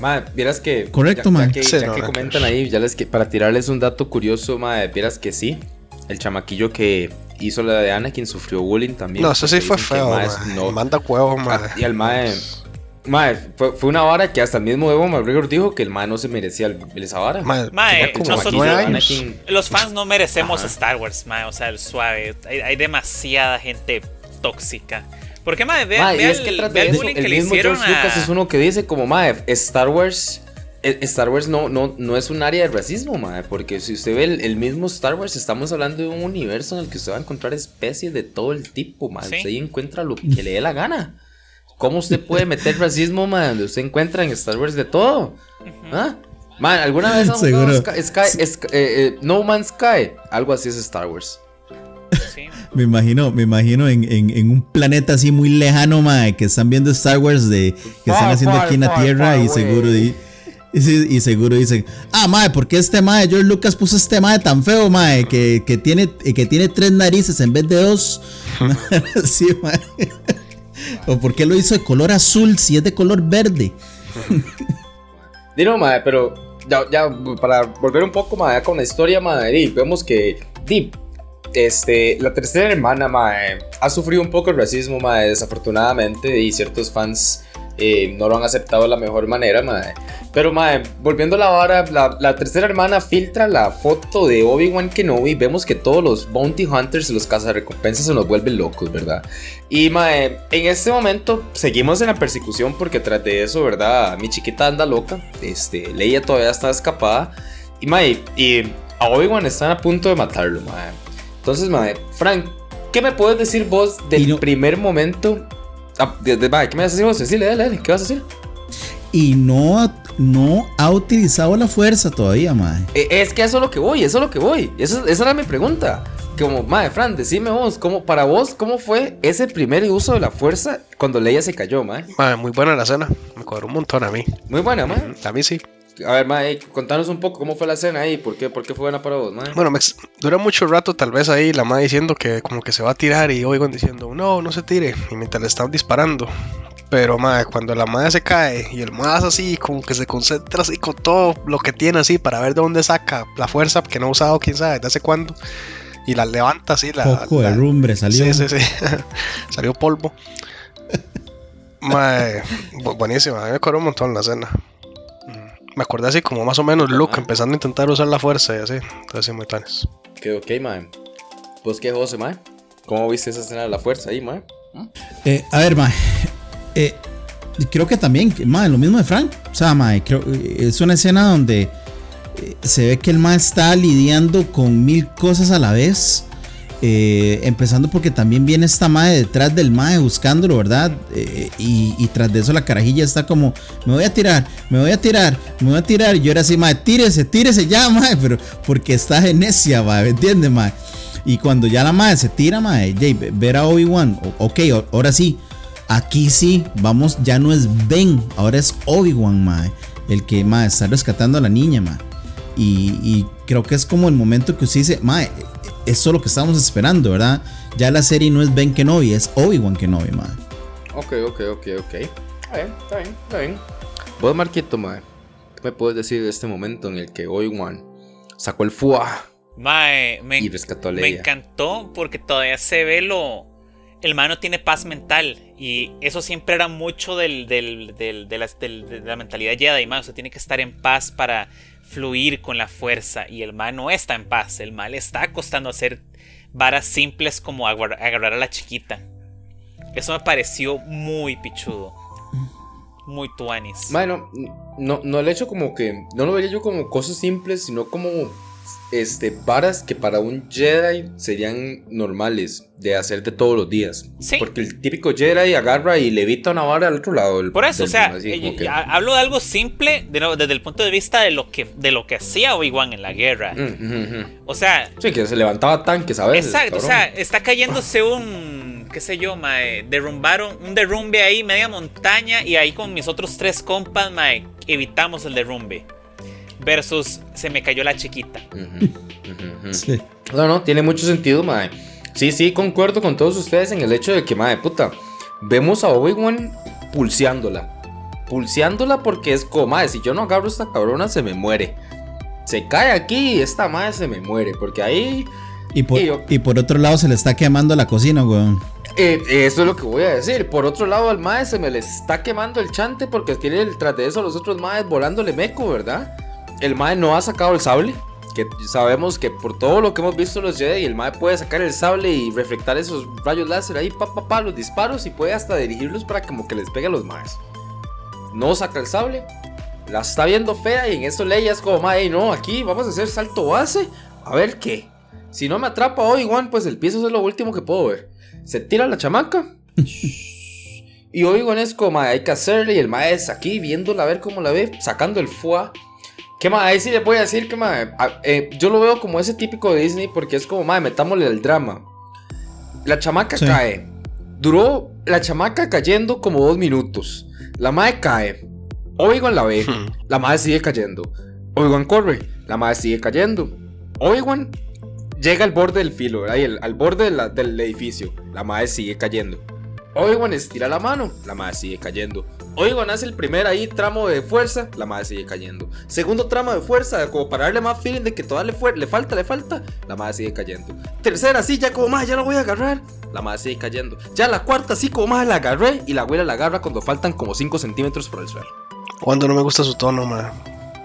Mae, vieras que. Correcto, mae. Ya, que, comentan ahí, ya les que, para tirarles un dato curioso, mae, vieras que sí. El chamaquillo que hizo la de Anakin sufrió bullying también. No, eso sí fue feo, mae. No, manda huevos, mae. Ah, y al mae Mae, fue, fue, una vara que hasta el mismo Evo McGregor dijo que el mae no se merecía el, esa vara. Mae, los fans no merecemos Star Wars, mae, o sea, el suave. Hay, demasiada gente tóxica. ¿Por qué, mae? Vean, ve el, el, bullying que le hicieron George Lucas es uno que dice como, mae, Star Wars... Eh, Star Wars no, no, no es un área de racismo, mae, porque si usted ve el, mismo Star Wars, estamos hablando de un universo en el que usted va a encontrar especies de todo el tipo, mae. Usted ahí encuentra lo que le dé la gana. ¿Cómo usted puede meter racismo, man? Donde usted encuentra en Star Wars de todo. ¿Ah? Man, ¿alguna vez han Sky, eh, eh, No Man's Sky? Algo así es Star Wars. me imagino, me imagino en, un planeta así muy lejano, man, que están viendo Star Wars de que están haciendo aquí en la Tierra y seguro Y, seguro dicen, ah, mae, ¿por qué este mae, George Lucas puso este mae tan feo, mae, que, que, tiene, que tiene tres narices en vez de dos? sí, mae. ¿O por qué lo hizo de color azul si es de color verde? Dino, mae, pero ya, ya, para volver un poco, mae, con la historia, mae, vemos que, Deep, este, la tercera hermana, mae, ha sufrido un poco el racismo, mae, desafortunadamente, y ciertos fans eh, no lo han aceptado de la mejor manera, mae. Pero, mae, volviendo a la vara, la, tercera hermana filtra la foto de Obi-Wan Kenobi. Vemos que todos los Bounty Hunters y los cazarrecompensas se nos vuelven locos, ¿verdad? Y, mae, en este momento seguimos en la persecución porque tras de eso, ¿verdad? Mi chiquita anda loca. Este, Leia todavía está escapada. Y, mae, y a Obi-Wan están a punto de matarlo, mae. Entonces, mae, Frank, ¿qué me puedes decir vos del primer momento Ah, ¿Qué me vas a decir vos? Decirle, dale, dale, ¿qué vas a decir? Y no, no ha utilizado la fuerza todavía, mae. Eh, es que eso es lo que voy, eso es lo que voy. esa era mi pregunta. Como, mae, Fran, decime vos, ¿cómo, para vos, ¿cómo fue ese primer uso de la fuerza cuando Leia se cayó, mae? Mae, muy buena la escena. Me cuadró un montón a mí. Muy buena, mae. A mí sí. A ver, Mae, contanos un poco cómo fue la escena ahí, ¿por qué, por qué fue buena para vos, Mae? Bueno, me dura mucho rato tal vez ahí la Mae diciendo que como que se va a tirar y oigan diciendo, no, no se tire, y mientras le están disparando. Pero, Mae, cuando la Mae se cae y el Mae así, como que se concentra así con todo lo que tiene así para ver de dónde saca la fuerza que no ha usado quién sabe desde hace cuándo. Y la levanta así, la... Poco de rumbre salió. Sí, sí, sí. salió polvo. Mae, buenísima, a mí me acuerdo un montón la escena me acordé así como más o menos Luke empezando a intentar usar la fuerza y así. Entonces, muy planes. Ok, ok, mae. Pues qué, José, mae. ¿Cómo viste esa escena de la fuerza ahí, mae? Eh, a ver, mae. Eh, creo que también, mae, lo mismo de Frank. O sea, mae, creo, eh, es una escena donde se ve que el mae está lidiando con mil cosas a la vez. Eh, empezando porque también viene esta madre detrás del mae buscándolo, ¿verdad? Eh, y, tras de eso la carajilla está como, me voy a tirar, me voy a tirar, me voy a tirar. Y yo era así, mae, tírese, tírese ya, mae, pero porque está en necia, mae, ¿me entiendes, mae? Y cuando ya la madre se tira, mae, ver a Obi-Wan, ok, ahora sí, aquí sí, vamos, ya no es Ben, ahora es Obi-Wan, mae, el que, mae, está rescatando a la niña, mae. Y, y, creo que es como el momento que usted dice, mae, eso es lo que estábamos esperando, ¿verdad? Ya la serie no es Ben Kenobi, es Obi-Wan Kenobi, madre. Ok, ok, ok, ok. Está bien, está bien, está bien. Vos, Marquito, madre, ¿qué me puedes decir de este momento en el que Obi-Wan sacó el fuá Mae, me, y rescató a Leia? Me encantó porque todavía se ve lo. El man no tiene paz mental. Y eso siempre era mucho del, del, del, de, la, de, la, mentalidad Jedi. Mae. O sea, tiene que estar en paz para fluir con la fuerza y el mal no está en paz, el mal está acostando a hacer varas simples como agarrar a la chiquita. Eso me pareció muy pichudo. Muy tuanis. Bueno, no, no el hecho como que. No lo vería yo como cosas simples, sino como este, varas que para un Jedi serían normales de hacer de todos los días. Sí. Porque el típico Jedi agarra y levita una vara al otro lado. Por eso, o sea, eh, hablo de algo simple desde el punto de vista de lo que, de lo que hacía Obi-Wan en la guerra. Mm, o sea. Sí, que se levantaba tanques a veces. Exacto, o sea, está cayéndose un. qué sé yo, mae. Derrumbaron un derrumbe ahí, media montaña, y ahí con mis otros tres compas, mae, evitamos el derrumbe versus se me cayó la chiquita. No, no, tiene mucho sentido, mae. Sí, sí, concuerdo con todos ustedes en el hecho de que, mae, puta, vemos a Obi-Wan pulseándola. Pulseándola porque es como, mae, si yo no agarro esta cabrona se me muere. Se cae aquí y esta madre se me muere. Porque ahí. Y por, y, por otro lado se le está quemando la cocina, weón. Eh, eso es lo que voy a decir. Por otro lado, al mae se me le está quemando el chante porque tiene el, tras de eso los otros maes volándole meco, ¿verdad? El Mae no ha sacado el sable. Que sabemos que por todo lo que hemos visto los Jedi, el Mae puede sacar el sable y reflectar esos rayos láser ahí, pa, pa, pa, los disparos y puede hasta dirigirlos para como que les pegue a los Maes. No saca el sable, la está viendo fea y en eso Leia es como, Mae, no, aquí vamos a hacer salto base, a ver qué. Si no me atrapa Obi-Wan, pues el piso es lo último que puedo ver. Se tira la chamaca. y Obi-Wan es como, hay que hacerle y el Mae es aquí viéndola a ver cómo la ve, sacando el fuá ¿Qué más? Ahí sí le voy a decir que más. Eh, yo lo veo como ese típico de Disney porque es como, madre, metámosle el drama. La chamaca cae. Duró la chamaca cayendo como dos minutos. La madre cae. Obi-Wan la ve, la madre sigue cayendo. Obi-Wan corre, la madre sigue cayendo. Obi-Wan llega al borde del filo, ahí, al borde del edificio, la madre sigue cayendo. Obi-Wan estira la mano, la madre sigue cayendo. Obi-Wan hace el primer ahí tramo de fuerza, la madre sigue cayendo. Segundo tramo de fuerza, como para darle más feeling de que todavía le, le falta, le falta, la madre sigue cayendo. Tercera, sí, ya como más, ya la voy a agarrar, la madre sigue cayendo. Ya la cuarta, sí, como más la agarré y la abuela la agarra cuando faltan como 5 centímetros por el suelo. Cuando no me gusta su tono, madre.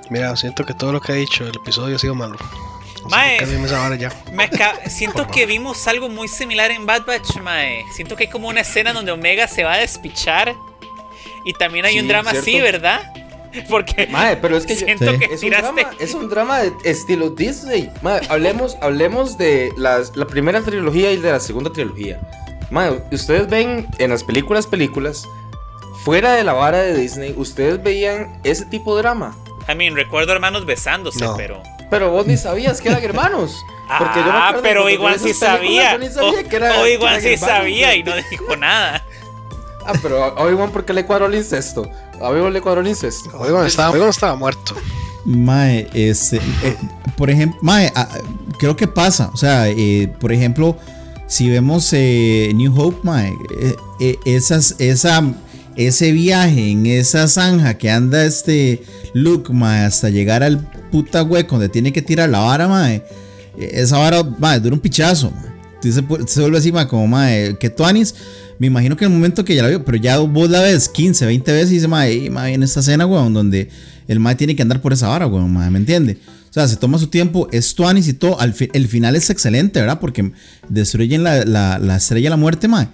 Mira, siento que todo lo que ha dicho el episodio ha sido malo. Mae, siento que vimos algo muy similar en Bad Batch, Mae. Siento que hay como una escena donde Omega se va a despichar. Y también hay un drama así, ¿verdad? Porque Mae, pero es que, siento que es, un drama, es un drama de estilo Disney. Mae, hablemos, hablemos de la primera trilogía y de la segunda trilogía. Mae, ustedes ven en las películas, películas, fuera de la vara de Disney, ustedes veían ese tipo de drama. I mean, recuerdo hermanos besándose, pero. Pero vos ni sabías que eran hermanos. Porque ah, pero igual sí sabía. O igual sí sabía y no dijo nada. Ah, pero Obi-Wan, ¿por qué le cuadró el incesto? A Obi-Wan le cuadró el incesto. Obi-Wan estaba, estaba, muerto. Mae, este, eh, por ejemplo, Mae, ah, creo que pasa. O sea, eh, por ejemplo, si vemos eh, New Hope, Mae, esas, esa, ese viaje en esa zanja que anda este Luke, hasta llegar al puta hueco donde tiene que tirar la vara, mae. Esa vara, mae, dura un pichazo, mae. Se, vuelve así, como, mae, que Tuanis. Me imagino que en el momento que ya la vio, pero ya vos la ves 15, 20 veces y dice, mae, en esta escena, weón, donde el mae tiene que andar por esa vara, weón, mae, ¿me entiende? O sea, se toma su tiempo, es Tuanis y todo. Al el final es excelente, ¿verdad? Porque destruyen la, la, la estrella de la muerte, mae.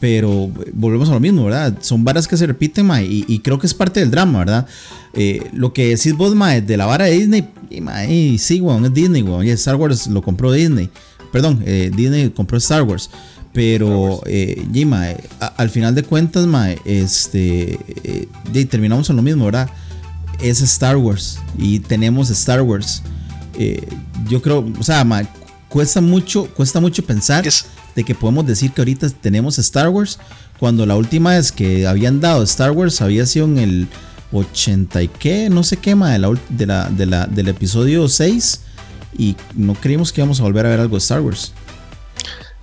Pero volvemos a lo mismo, ¿verdad? Son varas que se repiten, mae, y, creo que es parte del drama, ¿verdad? Eh, lo que decís vos, mae, de la vara de Disney, y, mae, sí, weón, es Disney, weón. Y Star Wars lo compró Disney. Perdón, eh, Disney compró Star Wars. Pero, eh, mae, al final de cuentas, mae, este, eh, terminamos en lo mismo, ¿verdad? Es Star Wars y tenemos Star Wars. yo creo, o sea, mae, cuesta mucho, cuesta mucho pensar de que podemos decir que ahorita tenemos Star Wars cuando la última vez que habían dado Star Wars había sido en el 80 y qué, no sé qué, de la, de la, del episodio 6 y no creímos que íbamos a volver a ver algo de Star Wars.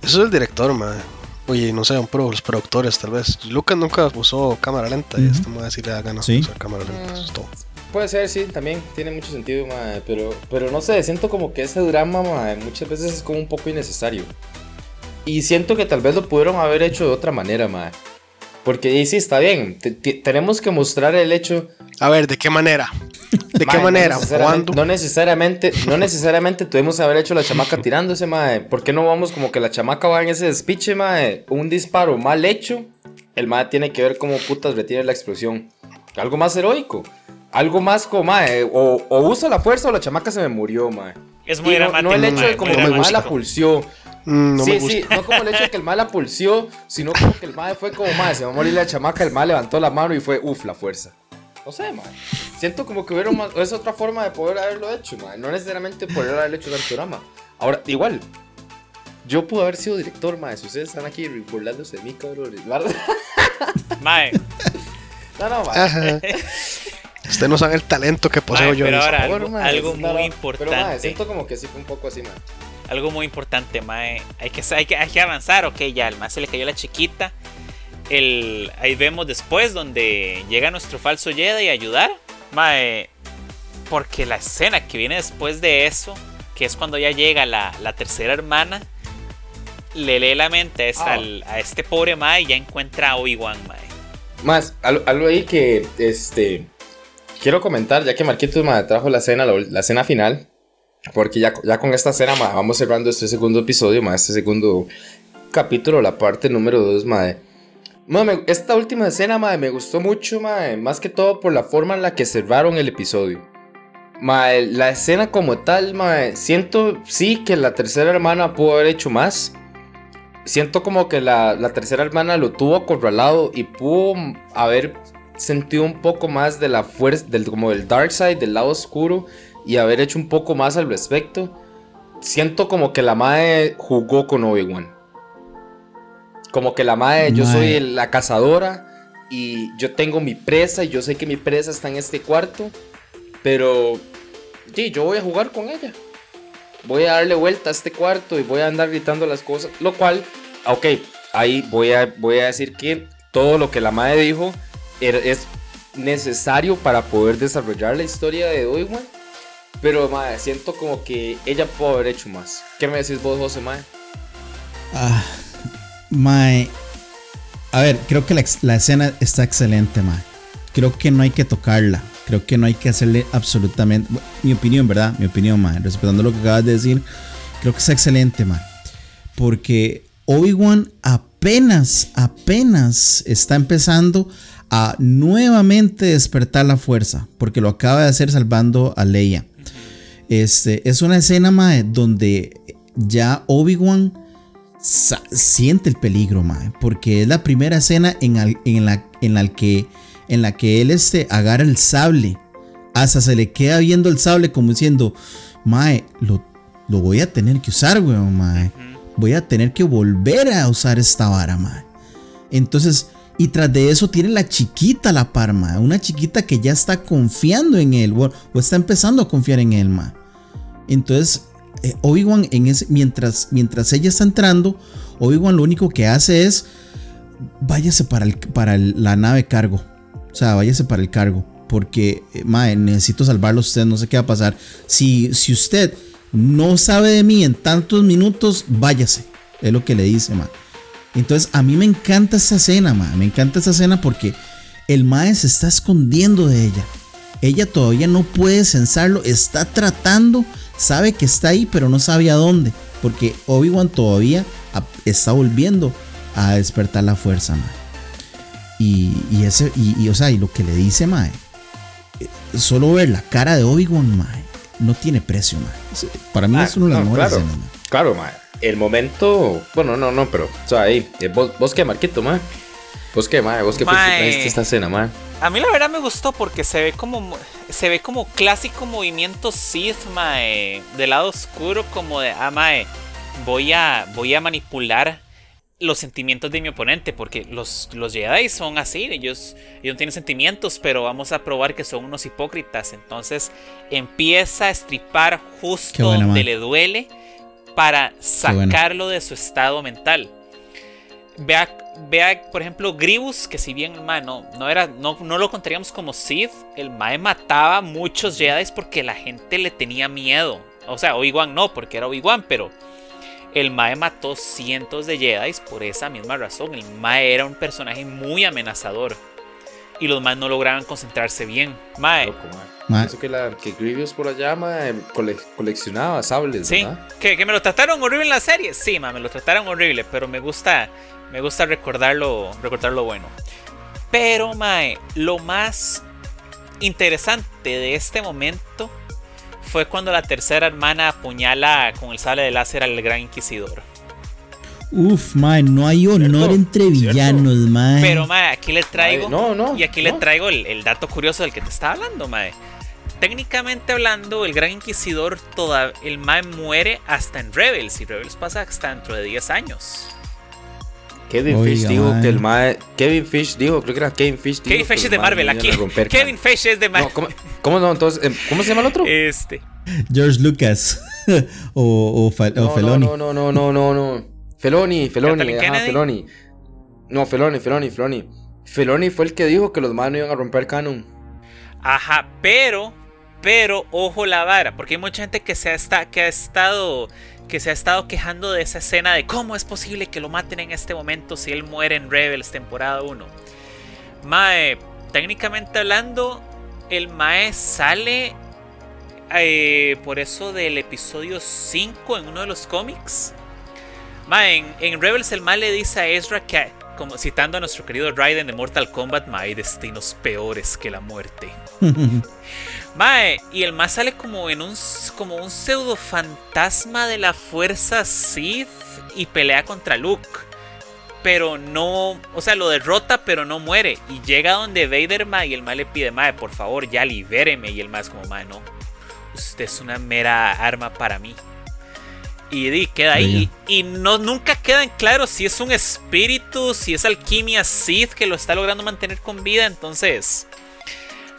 Eso es el director, madre. Oye, no sé, los productores tal vez. Lucas nunca usó cámara lenta y esto me va a decir le da ganas de usar cámara lenta. Eso es todo. Puede ser, sí, también tiene mucho sentido, pero, pero no sé, siento como que ese drama muchas veces es como un poco innecesario. Y siento que tal vez lo pudieron haber hecho de otra manera, madre. Porque sí, está bien, tenemos que mostrar el hecho... A ver, ¿de qué manera? ¿De qué manera? No necesariamente, no necesariamente, tuvimos que haber hecho la chamaca tirándose, mae. ¿Por qué no vamos como que la chamaca va en ese despiche, mae? Un disparo mal hecho, el mae tiene que ver cómo putas retiene la explosión. Algo más heroico algo más como, mae, o, usa la fuerza o la chamaca se me murió, mae. Es muy dramático. No, el hecho de como la pulsió. Mm, sí, sí, no como el hecho de que el mae la pulsió, sino como que el mae fue como, mae, se va a morir la chamaca, el mae levantó la mano y fue, uff, la fuerza. No sé, mae. Siento como que hubiera más, es otra forma de poder haberlo hecho, mae. No necesariamente poder haberlo hecho el drama. Ahora, igual, yo pude haber sido director, mae. Si ustedes están aquí burlándose de mí, cabrón. Mae. No, no, mae. Ustedes no saben el talento que poseo yo. Pero ahora, algo, muy importante. Pero, siento como que sí fue un poco así, man. Algo muy importante, mae. Hay que, hay que, hay que avanzar, ok, ya, el mae se le cayó la chiquita. El, ahí vemos después donde llega nuestro falso Jedi a ayudar. Mae, porque la escena que viene después de eso, que es cuando ya llega la, la tercera hermana, le lee la mente a, ah. a este pobre Mae y ya encuentra a Obi-Wan, Mae. Más, algo ahí que, este, quiero comentar, ya que Marquitos me trajo la escena, la, escena final, porque ya, ya con esta escena vamos cerrando este segundo episodio, ma, este segundo capítulo, la parte número 2, madre. esta última escena, madre, me gustó mucho, madre, más que todo por la forma en la que cerraron el episodio. Madre, la escena como tal, madre, siento sí que la tercera hermana pudo haber hecho más. Siento como que la, la tercera hermana lo tuvo acorralado y pudo haber sentido un poco más de la fuerza, del, como del dark side, del lado oscuro, y haber hecho un poco más al respecto, siento como que la madre jugó con Obi-Wan. Como que la madre, yo soy la cazadora, y yo tengo mi presa y yo sé que mi presa está en este cuarto, pero sí, yo voy a jugar con ella. Voy a darle vuelta a este cuarto y voy a andar gritando las cosas, lo cual, ok, ahí voy a, voy a decir que todo lo que la madre dijo er, es necesario para poder desarrollar la historia de Obi-Wan. Pero, madre, siento como que ella puede haber hecho más. ¿Qué me decís vos, José, madre? Ah, mae. A ver, creo que la, escena está excelente, mae. Creo que no hay que tocarla. Creo que no hay que hacerle absolutamente. Mi opinión, ¿verdad? Mi opinión, mae. Respetando lo que acabas de decir. Creo que está excelente, mae. Porque Obi-Wan apenas, apenas está empezando a nuevamente despertar la fuerza. Porque lo acaba de hacer salvando a Leia. Este, es una escena, mae, donde ya Obi-Wan siente el peligro, mae, porque es la primera escena en, la, en, la, que, en la que él este, agarra el sable. Hasta se le queda viendo el sable como diciendo, mae, lo, lo voy a tener que usar, weón, mae. Voy a tener que volver a usar esta vara, mae. Entonces, y tras de eso tiene la chiquita la parma, una chiquita que ya está confiando en él, o, está empezando a confiar en él, mae. Entonces, eh, Obi-Wan, mientras, mientras ella está entrando, Obi-Wan lo único que hace es váyase para, la nave cargo. O sea, váyase para el cargo. Porque, eh, mae, necesito salvarlo a usted, no sé qué va a pasar. Si, si usted no sabe de mí en tantos minutos, váyase. Es lo que le dice, mae. Entonces, a mí me encanta esa escena, mae. Me encanta esa escena porque el mae se está escondiendo de ella. Ella todavía no puede censarlo, está tratando sabe que está ahí, pero no sabe a dónde. Porque Obi-Wan todavía está volviendo a despertar la fuerza, mae. Y, ese, y, o sea, y lo que le dice, mae, eh, solo ver la cara de Obi-Wan, mae, no tiene precio, mae. Para mí ah, es uno de mejores claro, Claro, mae. El momento, bueno, no, no, pero, o sea, ahí, eh, vos, vos qué, Marquito, mae. Vos qué, mae, vos qué esta escena, mae. A mí la verdad me gustó porque se ve como se ve como clásico movimiento Sith, mae, del lado oscuro como de, ah, mae, voy a voy a manipular los sentimientos de mi oponente porque los, los Jedi son así, ellos, ellos no tienen sentimientos, pero vamos a probar que son unos hipócritas. Entonces empieza a estripar justo donde le duele para sacarlo de su estado mental. Vea vea, por ejemplo, Gribus, que si bien el Mae no, era, no, no, lo contaríamos como Sith, el Mae mataba muchos Jedi porque la gente le tenía miedo. O sea, Obi-Wan no, porque era Obi-Wan, pero el Mae mató cientos de Jedi por esa misma razón. El Mae era un personaje muy amenazador. Y los Mae no lograban concentrarse bien. Mae. Eso que, la, que Grievous por allá mae, coleccionaba sables. Sí, que, que, me lo trataron horrible en la serie. Sí, mae, me lo trataron horrible, pero me gusta me gusta recordarlo, lo bueno. Pero, Mae, lo más interesante de este momento fue cuando la tercera hermana apuñala con el sable de láser al gran inquisidor. Uf, mae, no hay honor entre villanos, mae. Pero, mae, aquí le traigo. no, no, y aquí le traigo el, dato curioso del que te estaba hablando, mae. Técnicamente hablando, el gran inquisidor, toda, el mae muere hasta en Rebels. Y Rebels pasa hasta dentro de 10 años. Kevin Fish dijo que el mae. Kevin Fish dijo, creo que era Kevin Fish. Kevin Fish es de Marvel aquí. Kevin Fish es de Marvel. No, ¿cómo, no? Entonces, em, ¿cómo se llama el otro? Este. George Lucas. o, o, no, Feloni. No, no, no, no, no, no. Feloni, Feloni, ajá, Feloni. No, Feloni, Feloni, Feloni. Feloni fue el que dijo que los maes no iban a romper canon. Ajá, pero. Pero, ojo la vara, porque hay mucha gente que se ha, que ha estado que se ha estado quejando de esa escena de cómo es posible que lo maten en este momento si él muere en Rebels temporada 1. Mae, técnicamente hablando, el Mae sale eh, por eso del episodio 5 en uno de los cómics. Mae, en, Rebels el Mae le dice a Ezra que, citando a nuestro querido Raiden de Mortal Kombat, Mae, destinos peores que la muerte. Mae, y el más sale como en un como un pseudo fantasma de la fuerza Sith y pelea contra Luke. Pero no, o sea, lo derrota, pero no muere. Y llega donde Vader, mae, y el mae le pide, mae, por favor, ya libéreme. Y el mae es como, mae, no. Usted es una mera arma para mí. y di, queda ahí. Y, no nunca queda en claro si es un espíritu, si es alquimia Sith que lo está logrando mantener con vida. Entonces,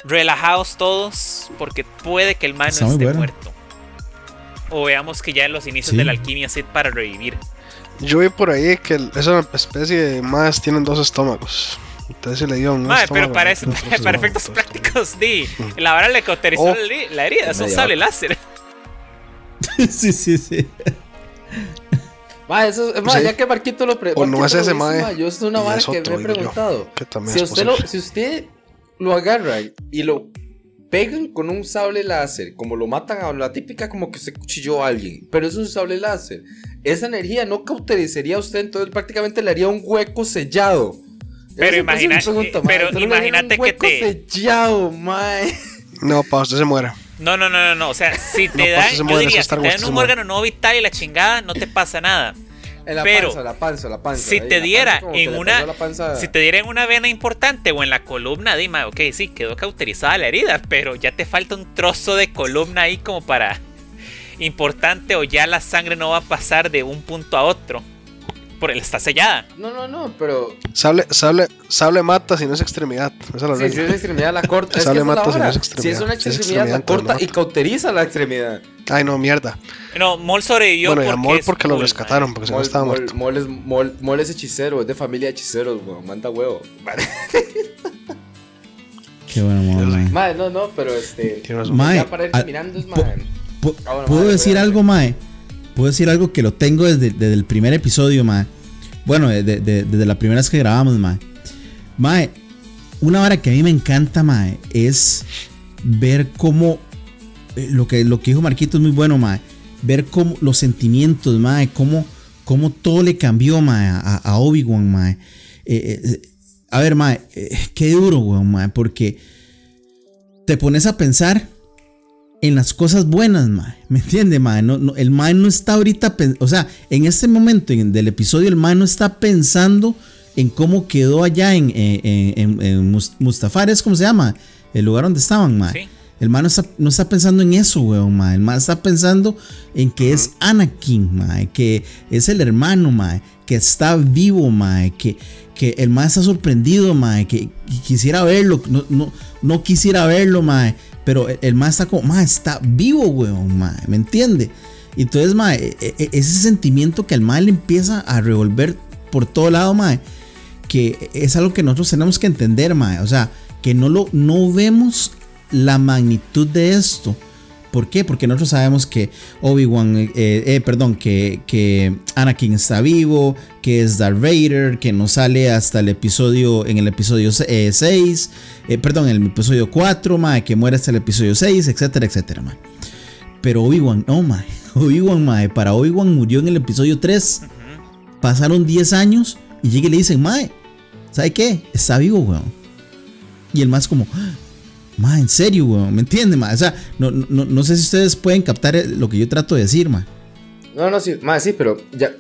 relajaos todos, porque puede que el man no esté muerto. O veamos que ya en los inicios de la alquimia Sith para revivir. Yo vi por ahí que esa especie de más tienen dos estómagos. Entonces le dio un pero para, para efectos prácticos, di, la vara le cauterizó oh. la herida, es un sable láser. sí, sí, sí. Ma, eso, ya que Marquito lo preguntó. O no es ese, ma, Yo es una vara que me he preguntado. si, usted lo, si usted lo agarra y lo pegan con un sable láser, como lo matan a la típica como que se cuchilló a alguien, pero es un sable láser. Esa energía no cauterizaría a usted, entonces prácticamente le haría un hueco sellado. Pero, imagina, pero imagínate que te. Sellado, mae. No, pa, usted se muere. No, no, no, no, no. O sea, si te dan, yo diría, si te dan un órgano no vital y la chingada, no te pasa nada. La pero panza, la panza, la panza. Si te diera en una, si te diera en una vena importante o en la columna, dime, ok, sí, quedó cauterizada la herida, pero ya te falta un trozo de columna ahí como para importante o ya la sangre no va a pasar de un punto a otro. Por él está sellada. No, no, no, pero. Sable, sable, sable mata si no es extremidad. Esa es si es extremidad, la corta. sable mata si no es extremidad. Si es una extremidad, la corta y cauteriza la extremidad. Ay, no, mierda. No, Mol sobrevivió bueno, porque. Mol porque lo rescataron, porque si no estaba muerto. Mol, es, Mol, es hechicero, es de familia de hechiceros, weón. Manda huevo. Qué bueno, Mol, Madre, no, no, pero este. Mae, ya para ir terminando es, madre. Ah, ¿Puedo decir algo, Mae? Puedo decir algo que lo tengo desde, el primer episodio, mae. Bueno, desde la primera vez que grabamos, mae. Mae, una hora que a mí me encanta, mae, es ver cómo. Eh, lo que, lo que dijo Marquito es muy bueno, mae. Ver cómo los sentimientos, mae, cómo, cómo todo le cambió, mae, a, Obi-Wan, mae. Eh, eh, a ver, mae, qué duro, weón, mae, porque te pones a pensar en las cosas buenas, mae. ¿Me entiende, mae? No, el mae no está ahorita, o sea, en este momento del episodio, el mae no está pensando en cómo quedó allá en, en, en, Mustafar, ¿es como se llama? El lugar donde estaban, mae. El mae no está, pensando en eso, weón, mae. El mae está pensando en que es Anakin, mae. Que es el hermano, mae. Que está vivo, mae. Que, que el mae está sorprendido, mae. Que, quisiera verlo. No, no, no quisiera verlo, mae pero el más está como, ma, está vivo, weón, ma, ¿me entiende? Entonces, ma, e, e, e, ese sentimiento que el mal empieza a revolver por todo lado, ma, que es algo que nosotros tenemos que entender, ma, o sea, que no lo no vemos la magnitud de esto. ¿Por qué? Porque nosotros sabemos que Obi-Wan, eh, eh, perdón, que, que, Anakin está vivo, que es Darth Vader, que no sale hasta el episodio, en el episodio 6, eh, perdón, en el episodio 4, ma, que muere hasta el episodio 6, etcétera, etcétera, ma. Pero Obi-Wan, no, ma. Obi-Wan, ma, para Obi-Wan murió en el episodio 3. Pasaron 10 años y llega y le dicen, ma, ¿sabe qué? Está vivo, weón. Y el más como, Ma, en serio, weón, ¿me entiendes, ma? O sea, no, no, no, sé si ustedes pueden captar lo que yo trato de decir, ma. No, no, sí, ma, sí, pero ya,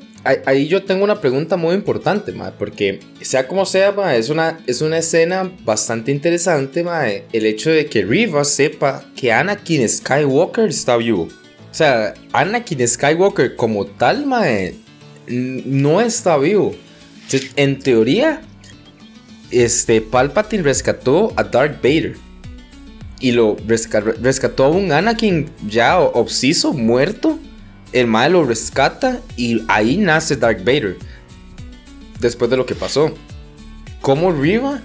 ahí yo tengo una pregunta muy importante, ma, porque sea como sea, ma, es una, es una escena bastante interesante, ma, el hecho de que Riva sepa que Anakin Skywalker está vivo. O sea, Anakin Skywalker como tal, ma, no está vivo. Entonces, en teoría, este, Palpatine rescató a Darth Vader y lo rescató a un Anakin ya obsiso, muerto. El mal lo rescata y ahí nace Dark Vader. Después de lo que pasó. Como Riva,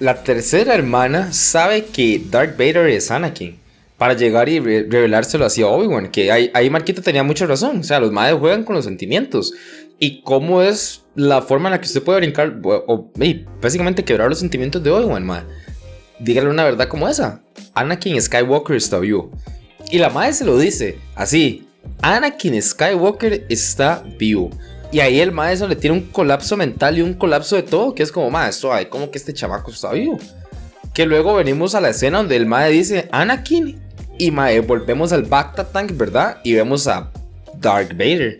la tercera hermana, sabe que Dark Vader es Anakin. Para llegar y revelárselo hacia Obi-Wan. Que ahí, ahí tenía mucha razón. O sea, los madres juegan con los sentimientos. Y cómo es la forma en la que usted puede brincar. O, básicamente quebrar los sentimientos de Obi-Wan, madre dígale una verdad como esa. Anakin Skywalker está vivo. Y la madre se lo dice así. Anakin Skywalker está vivo. Y ahí el maestro le tiene un colapso mental y un colapso de todo, que es como, maestro, ay, como que este chamaco está vivo. Que luego venimos a la escena donde el mae dice Anakin y mae, volvemos al Bacta Tank, ¿verdad? Y vemos a Dark Vader.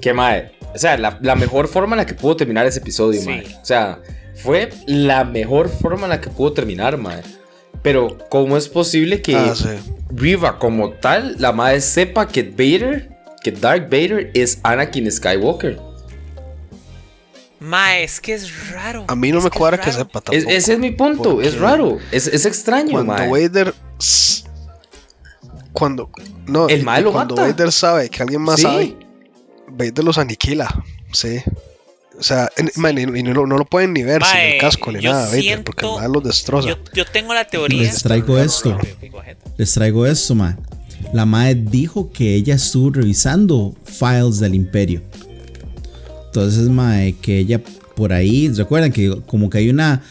Que mae, o sea, la, mejor forma en la que pudo terminar ese episodio, mae. O sea, fue la mejor forma en la que pudo terminar, madre. Pero, ¿cómo es posible que ah, Riva, como tal, la madre sepa que Vader, que Darth Vader es Anakin Skywalker. Ma, es que es raro. A mí no me cuadra que sepa tampoco. ese es mi punto, es raro, es, es extraño, Cuando Vader. Cuando. No, el malo cuando mata. Vader sabe que alguien más sabe, Vader los aniquila. Sí. O sea, en- Sí. man, y, y no, no lo pueden ni ver sin el casco ni nada, Vader, siento- porque el mal los destroza. Yo, yo tengo la teoría. Les traigo esto. Les traigo esto, mae. La mae dijo que ella estuvo revisando files del imperio. Entonces, mae, que ella por ahí, recuerdan que como que hay una,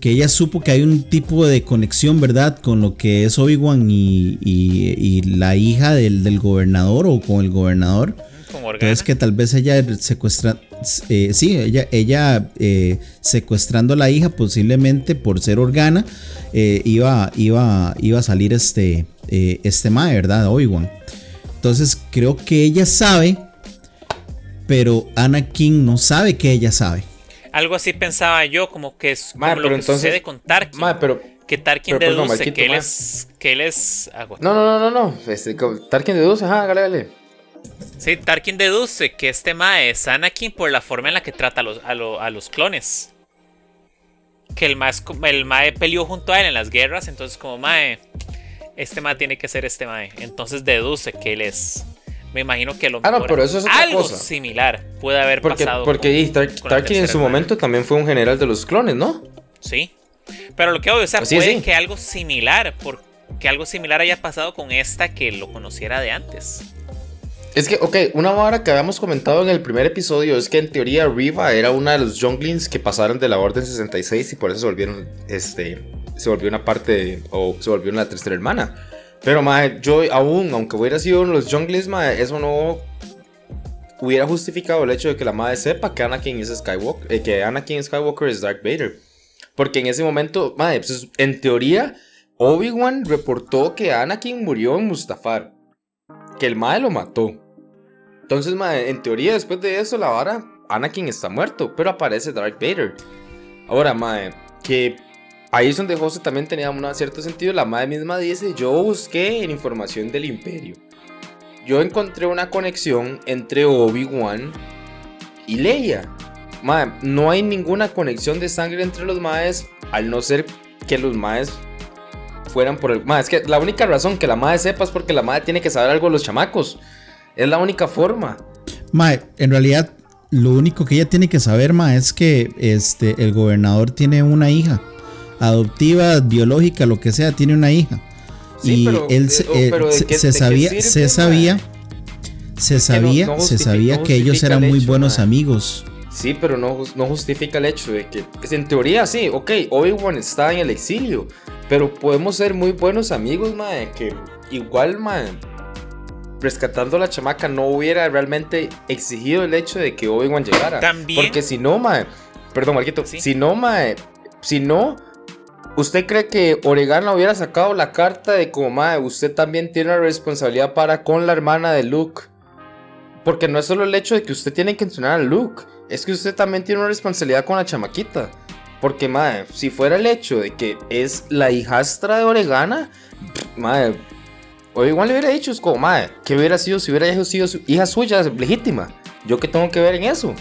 que ella supo que hay un tipo de conexión, ¿verdad? Con lo que es Obi-Wan y, y- y la hija del, del gobernador o con el gobernador. Organa. Entonces que tal vez ella secuestra, eh, sí, ella, ella eh, secuestrando a la hija posiblemente por ser organa eh, iba, iba, iba a salir este, eh, este mae, ¿verdad? Obi-Wan. Entonces creo que ella sabe, pero Anakin no sabe que ella sabe. Algo así pensaba yo, como que es como lo pero que entonces- sucede con Tarkin. Pero que Tarkin pero, deduce Marquito, que él es. Que él es. no, no, no, no, no, este, Tarkin deduce, ajá, dale, dale. Sí, Tarkin deduce que este Mae es Anakin por la forma en la que trata a los, a lo- a los clones. Que el Mae, el Mae peleó junto a él en las guerras, entonces como Mae, este Mae tiene que ser este Mae. Entonces deduce que él es. Me imagino que lo Ah, no, pero eso es otra algo cosa. similar puede haber Porque, pasado. porque con- Tar- Tarkin en su momento también fue un general de los clones, ¿no? Sí. Pero lo que voy a decir, Sí, puede sí. que algo similar, por, que algo similar haya pasado con esta que lo conociera de antes. Es que, ok, una vara que habíamos comentado en el primer episodio es que en teoría Riva era una de los Junglings que pasaron de la Orden 66 y por eso se volvieron, este, se volvió una parte, o se volvió una tercera hermana. Pero, mae, yo aún, aunque hubiera sido uno de los Junglings, mae, eso no hubiera justificado el hecho de que la madre sepa que Anakin es Skywalker, eh, que Anakin Skywalker es Darth Vader. Porque en ese momento, mae, pues, en teoría, Obi-Wan reportó que Anakin murió en Mustafar. Que el mae lo mató. Entonces, mae, en teoría, después de eso, la vara, Anakin está muerto, pero aparece Darth Vader. Ahora, mae, que ahí es donde José también tenía un cierto sentido. La madre misma dice: Yo busqué en información del Imperio. Yo encontré una conexión entre Obi-Wan y Leia. Mae, no hay ninguna conexión de sangre entre los maes, al no ser que los maes fueran por el. Mae, es que la única razón que la madre sepa es porque la madre tiene que saber algo de los chamacos. Es la única forma. Mae, en realidad, lo único que ella tiene que saber, ma, es que este, el gobernador tiene una hija. Adoptiva, biológica, lo que sea, tiene una hija. Sí, y pero, él se, eh, pero ¿de se- qué- se de qué sabía, sirve, se mae? sabía, se sabía, no se sabía que ellos eran el muy buenos mae. amigos. Sí, pero no, no justifica el hecho de que, pues, en teoría sí, ok, Obi-Wan está en el exilio, pero podemos ser muy buenos amigos, mae, que igual, mae, rescatando a la chamaca no hubiera realmente exigido el hecho de que Obi-Wan llegara. También- Porque si no, mae, perdón, Marquito, Sí. si no, mae, si no, ¿usted cree que Oregana hubiera sacado la carta de como, mae, usted también tiene una responsabilidad para con la hermana de Luke? Porque no es solo el hecho de que usted tiene que entrenar a Luke, es que usted también tiene una responsabilidad con la chamaquita. Porque, madre, si fuera el hecho de que es la hijastra de Oregana, madre, o igual le hubiera dicho, es como, madre, ¿qué hubiera sido si hubiera sido su hija suya legítima? ¿Yo qué tengo que ver en eso?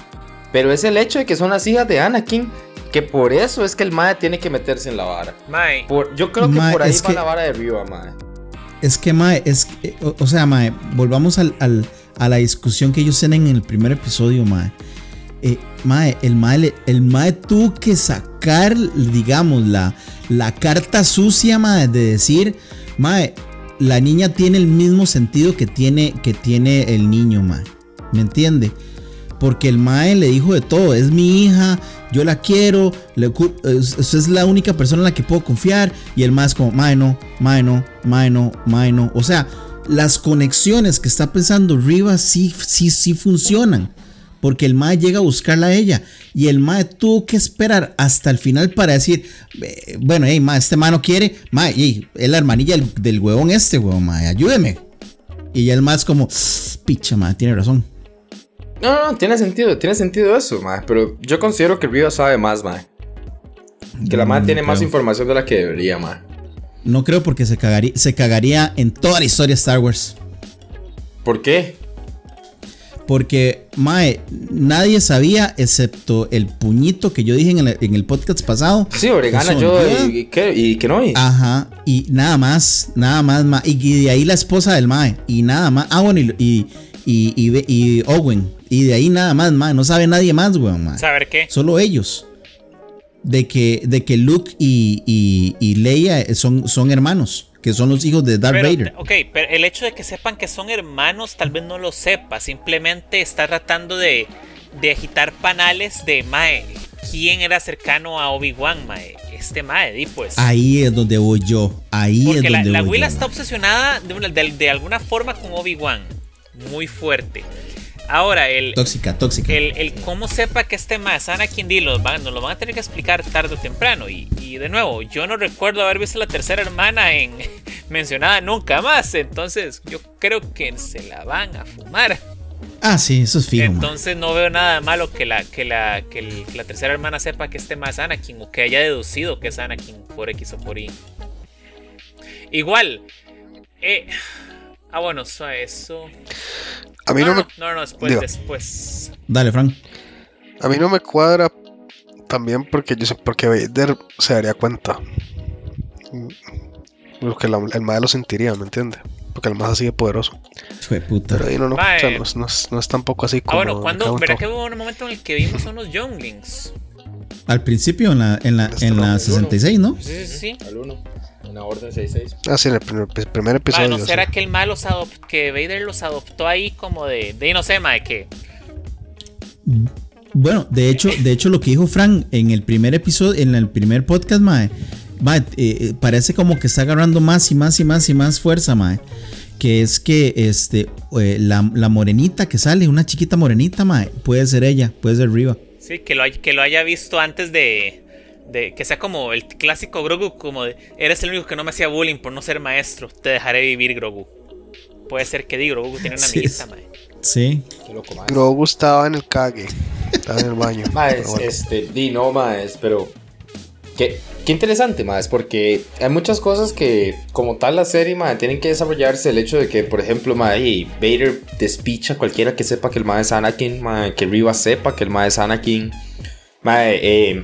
Pero es el hecho de que son las hijas de Anakin, que por eso es que el madre tiene que meterse en la vara. Mae, Por- yo creo que Mae, por ahí va que- la vara de Riva, madre. Es que, Mae, es que- o, o sea, Mae, volvamos al, al- a la discusión que ellos tienen en el primer episodio, Mae. Eh, mae, el Mae, el Mae tuvo que sacar, digamos, la, la carta sucia, Mae, de decir, Mae, la niña tiene el mismo sentido que tiene, que tiene el niño, Mae. ¿Me entiende? Porque el Mae le dijo de todo, es mi hija, yo la quiero, le es, la única persona en la que puedo confiar. Y el Mae es como, Mae no, Mae no, Mae no, Mae no. O sea, las conexiones que está pensando Rivas sí, sí, sí funcionan. Porque el Mae llega a buscarla a ella. Y el Mae tuvo que esperar hasta el final para decir, "Eh, bueno, hey, Mae, este Mae no quiere. Mae, hey, es la hermanilla del, del huevón este, huevón, Mae, ayúdeme. Y ya el Mae es como, picha, Mae, tiene razón. No, no, no, tiene sentido, tiene sentido eso, mae. Pero yo considero que Riva sabe más, mae. Que la No, madre no tiene más creo. información de la que debería, mae. No creo porque se cagaría, se cagaría en toda la historia de Star Wars. ¿Por qué? Porque, mae, nadie sabía excepto el puñito que yo dije en el, en el podcast pasado. Sí, Oregana, yo y, que, y que no. Ajá, y nada más, nada más, ma, y, de ahí la esposa del mae, y nada más. Ah, bueno, y, y, y, y Owen, y de ahí nada más, mae, no sabe nadie más, weón, mae. ¿Saber qué? Solo ellos. De que, de que Luke y, y, Leia son, son hermanos que son los hijos de Darth Vader. Ok, pero el hecho de que sepan que son hermanos, tal vez no lo sepa. Simplemente está tratando de, de agitar panales de Mae. ¿Quién era cercano a Obi-Wan, Mae? Este Mae, di pues. Ahí es donde voy yo. Ahí es donde la, la Willa está obsesionada de, de alguna forma con Obi-Wan. Muy fuerte. Ahora, el. Tóxica, tóxica. El, el cómo sepa que este más Anakin D nos, van, nos lo van a tener que explicar tarde o temprano. Y, y, de nuevo, yo no recuerdo haber visto la tercera hermana en mencionada nunca más. Entonces, yo creo que se la van a fumar. Ah, sí, eso es fijo. Entonces no veo nada malo que la, que la, que la tercera hermana sepa que este más Anakin o que haya deducido que es Anakin por X o por Y. Igual. Eh, ah, bueno, eso. A mí no, me. No, no, después, después. Dale, Frank. A mí no me cuadra también porque yo sé, porque Vader se daría cuenta. Lo que el mal lo sentiría, ¿me entiendes? Porque el más así de poderoso. Fue puta. Pero ahí no, no, o sea, no, no, es, tampoco así como. Ah, bueno, cuando. ¿Verdad que hubo un momento en el que vimos unos Younglings? Al principio, en la, en la, en la 66, ¿no? Sí, sí, sí. Al 1. Una orden 66. Ah, sí, en el primer, primer episodio. ¿no será que el mal los adoptó, que Vader los adoptó ahí como de, de no sé, ma, de qué? Bueno, de hecho, de hecho lo que dijo Frank en el primer episodio, en el primer podcast, mae, mae eh, parece como que está agarrando más y más y más y más fuerza, mae. Que es que este, eh, la, la, morenita que sale, una chiquita morenita, mae, puede ser ella, puede ser Riva. Sí, que lo, que lo haya visto antes de, de que sea como el clásico Grogu, como de eres el único que no me hacía bullying por no ser maestro, te dejaré vivir, Grogu. Puede ser que di Grogu tiene una amiguita, mae. Sí. Grogu estaba en el cague, estaba en el baño. Maes, este, di no, maes, pero qué, qué interesante, maes, porque hay muchas cosas que, como tal la serie, mae, tienen que desarrollarse. El hecho de que, por ejemplo, mae, Vader despicha a cualquiera que sepa que el mae es Anakin, mae, que Riva sepa que el mae es Anakin. Mae, eh,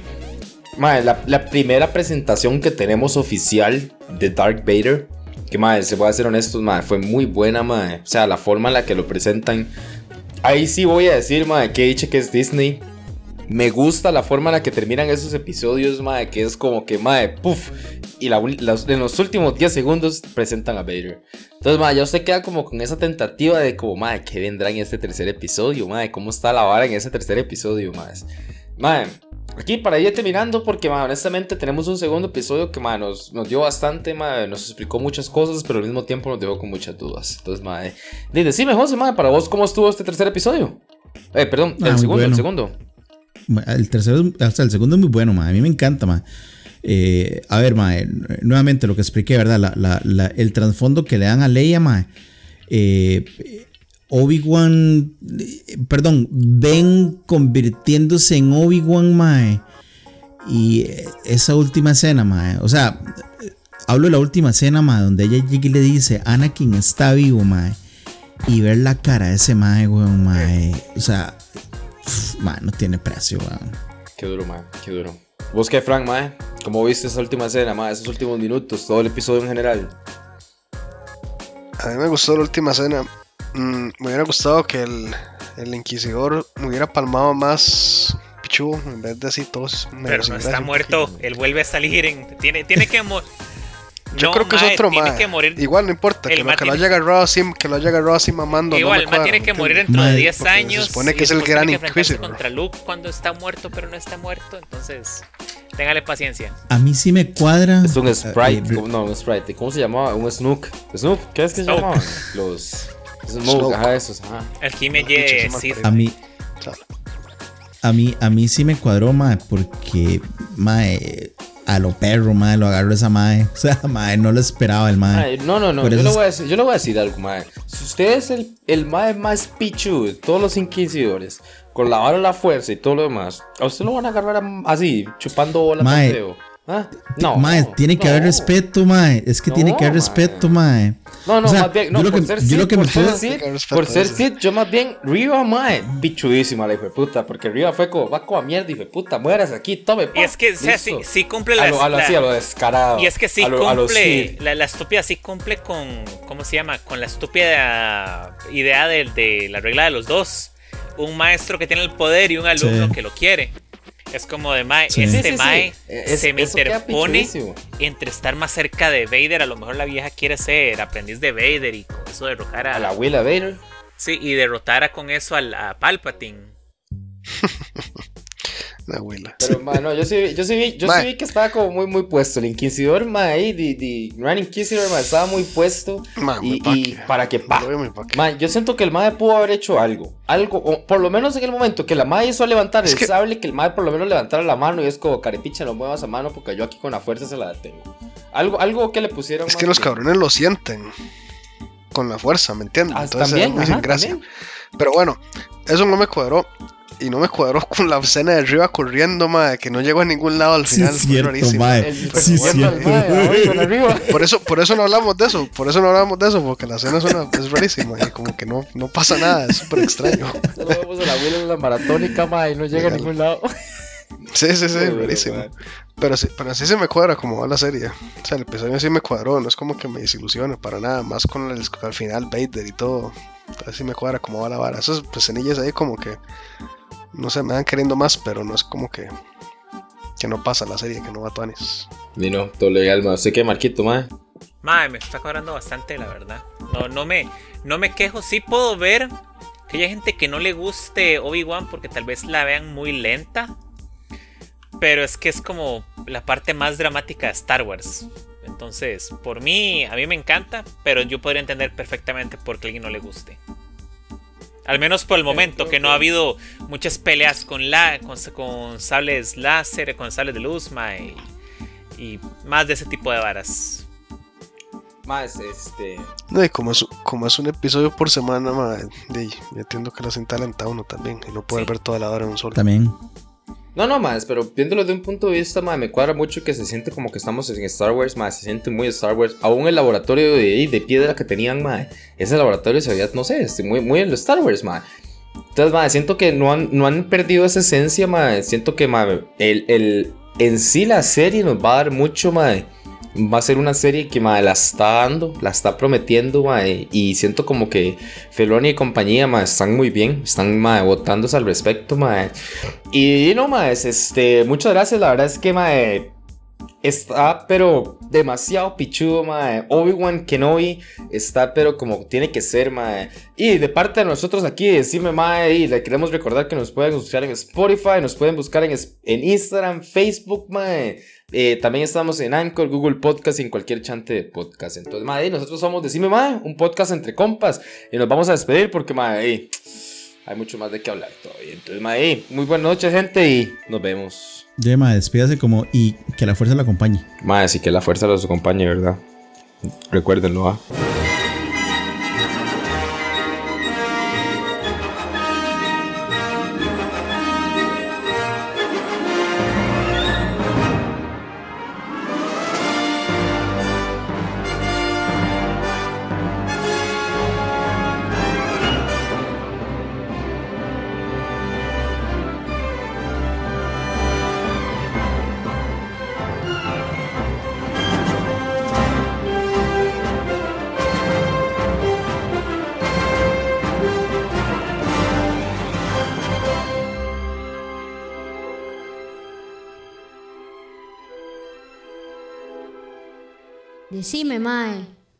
la, primera presentación que tenemos oficial de Dark Vader, que madre, se a ser honesto, madre, fue muy buena, madre. O sea, la forma en la que lo presentan. Ahí sí voy a decir, madre, que dicho que es Disney. Me gusta la forma en la que terminan esos episodios, madre, que es como que, madre, puff. Y en los últimos 10 segundos presentan a Vader. Entonces, madre, ya usted queda como con esa tentativa de como, madre, ¿qué vendrá en este tercer episodio, madre? ¿Cómo está la vara en ese tercer episodio, madre? Madre, Aquí para ir terminando, porque honestamente tenemos un segundo episodio que nos, nos, dio bastante, nos explicó muchas cosas, pero al mismo tiempo nos dejó con muchas dudas. Entonces, madre, decime, José, para vos, ¿cómo estuvo este tercer episodio? Eh, perdón, el, ah, segundo, el segundo. El tercero, hasta el segundo es muy bueno, a mí me encanta, eh, a ver, nuevamente lo que expliqué, ¿verdad? el trasfondo que le dan a Leia, ma, eh, Obi-Wan, perdón, Ben convirtiéndose en Obi-Wan, mae. Y esa última escena, mae. O sea, hablo de la última escena, mae, donde ella llega y le dice, Anakin está vivo, mae. Y ver la cara de ese mae, weón, mae. O sea, mae, no tiene precio, weón. Qué duro, mae, qué duro. ¿Vos qué, Frank, mae? ¿Cómo viste esa última escena, mae? Esos últimos minutos, todo el episodio en general. A mí me gustó la última escena Mm, me hubiera gustado que el, el Inquisidor me hubiera palmado más Pichu en vez de así todos. Pero no está muerto, él vuelve a salir en. Tiene, tiene que Yo creo que es otro más. Igual no importa, que, lo, que lo, haya agarrado así, que lo haya agarrado así mamando. Igual, no tiene que morir dentro de 10 años. Se supone que es el gran Inquisidor. contra Luke cuando está muerto, pero no está muerto. Entonces, téngale paciencia. A mí sí me cuadra. Es un sprite, uh, no, un sprite. ¿Cómo se llamaba? Un Snook. ¿Snook? ¿Qué es que se llamaba? Los. Smoke, ajá, esos, ajá. El Jime sí. A mí. A mí, a mí sí me cuadró, mae, porque, mae, a lo perro, mae, lo agarró esa mae. O sea, mae, no lo esperaba el mae. no, no, no, yo le, voy a decir, yo le voy a decir algo, mae. Si usted es el, el mae más pichu de todos los inquisidores, con la vara la fuerza y todo lo demás, a usted lo van a agarrar así, chupando bola mae, Ah, no. Mae, tiene que haber respeto, mae. Es que tiene que haber respeto, mae. No, no, más bien, no, por ser Sid, por ser Sid, por ser Sid, yo más bien, Riva, mae, bichudísima la puta, porque Riva fue como, va como a mierda, hijo de puta, mueras aquí, tome, pa, Y es que, o sea, sí, sí cumple la... A lo, a lo, así, a lo descarado. Y es que sí cumple, la, la, estúpida sí cumple con, ¿cómo se llama? Con la estúpida idea de, de la regla de los dos. Un maestro que tiene el poder y un alumno que lo quiere. Es como de Mae, este Mae se me interpone entre estar más cerca de Vader. A lo mejor la vieja quiere ser aprendiz de Vader y con eso derrotar a. A la abuela Vader. Sí, y derrotar con eso a, a Palpatine. Abuela. Pero, mano, yo sí, yo sí vi, yo sí vi que estaba como muy, muy puesto. El Inquisidor, ma, ahí, Grand Inquisitor, ma, estaba muy puesto. y, y, para que, pa, ma, yo siento que el mae pudo haber hecho algo. Algo, o por lo menos en el momento que la mae hizo levantar el sable, que el mae por lo menos levantara la mano y es como, carepicha, no muevas a mano porque yo aquí con la fuerza se la detengo. Algo, algo que le pusieron. Es que los cabrones lo sienten con la fuerza, ¿me entiendes? Ah, Entonces, también, gracias. Pero bueno, eso no me cuadró y no me cuadró con la escena de arriba corriendo, madre, que no llegó a ningún lado al final. Sí, cierto, madre. Sí, cierto. Por eso, por eso no hablamos de eso, por eso no hablamos de eso, porque la escena es, una, es rarísima y como que no, no pasa nada, es súper extraño. Solo vemos a la abuela en la maratónica, madre, y no llega a ningún lado. Sí, sí, sí, rarísimo. Pero sí, pero así se me cuadra como va la serie. O sea, el episodio sí me cuadró, no es como que me desilusione para nada, más con el, al final Vader y todo. Así me cuadra como va la vara. Esas escenillas ahí como que no sé, me dan queriendo más, pero no es como que que no pasa la serie, que no va a Tuanis. Ni todo legal, ma. Sé que Marquito, ma. Mae, me está cobrando bastante, la verdad. No, no me, no me quejo. Sí puedo ver que haya gente que no le guste Obi-Wan porque tal vez la vean muy lenta. Pero es que es como la parte más dramática de Star Wars. Entonces, por mí, a mí me encanta, pero yo podría entender perfectamente por qué a alguien no le guste. Al menos por el momento, que no ha habido muchas peleas con, la, con, sables láser, con sables de luz, y, más de ese tipo de varas. Más, este. No, y como es, como es un episodio por semana, ma, yo entiendo que lo sienta uno también, y no puede ver toda la hora en un solo. También. No, no, más, pero viéndolo de un punto de vista, más, me cuadra mucho que se siente como que estamos en Star Wars, más, se siente muy Star Wars. Aún el laboratorio de, piedra que tenían, más, ese laboratorio se veía, no sé, este, muy, muy en los Star Wars, más. Entonces, más, siento que no han, no han perdido esa esencia, más, siento que, más, el, el, en sí la serie nos va a dar mucho, más va a ser una serie que ma, la está dando, la está prometiendo, ma, y siento como que Feloni y compañía ma, están muy bien, están ma, votándose al respecto. Ma, y no, ma, este, muchas gracias, la verdad es que ma, está pero demasiado pichudo, ma, Obi-Wan Kenobi está pero como tiene que ser, ma. Y de parte de nosotros aquí, decime, ma, y le queremos recordar que nos pueden buscar en Spotify, nos pueden buscar en, en Instagram, Facebook, ma. Eh, también estamos en Anchor, Google Podcast y en cualquier chante de podcast. Entonces, madre, nosotros somos Decime Madre, un podcast entre compas. Y nos vamos a despedir porque, madre, hay mucho más de qué hablar todavía. Entonces, madre, muy buenas noches, gente, y nos vemos. Ya, madre, despídase como y que la fuerza la acompañe. Madre, sí, que la fuerza los acompañe, ¿verdad? Recuérdenlo, ¿ah?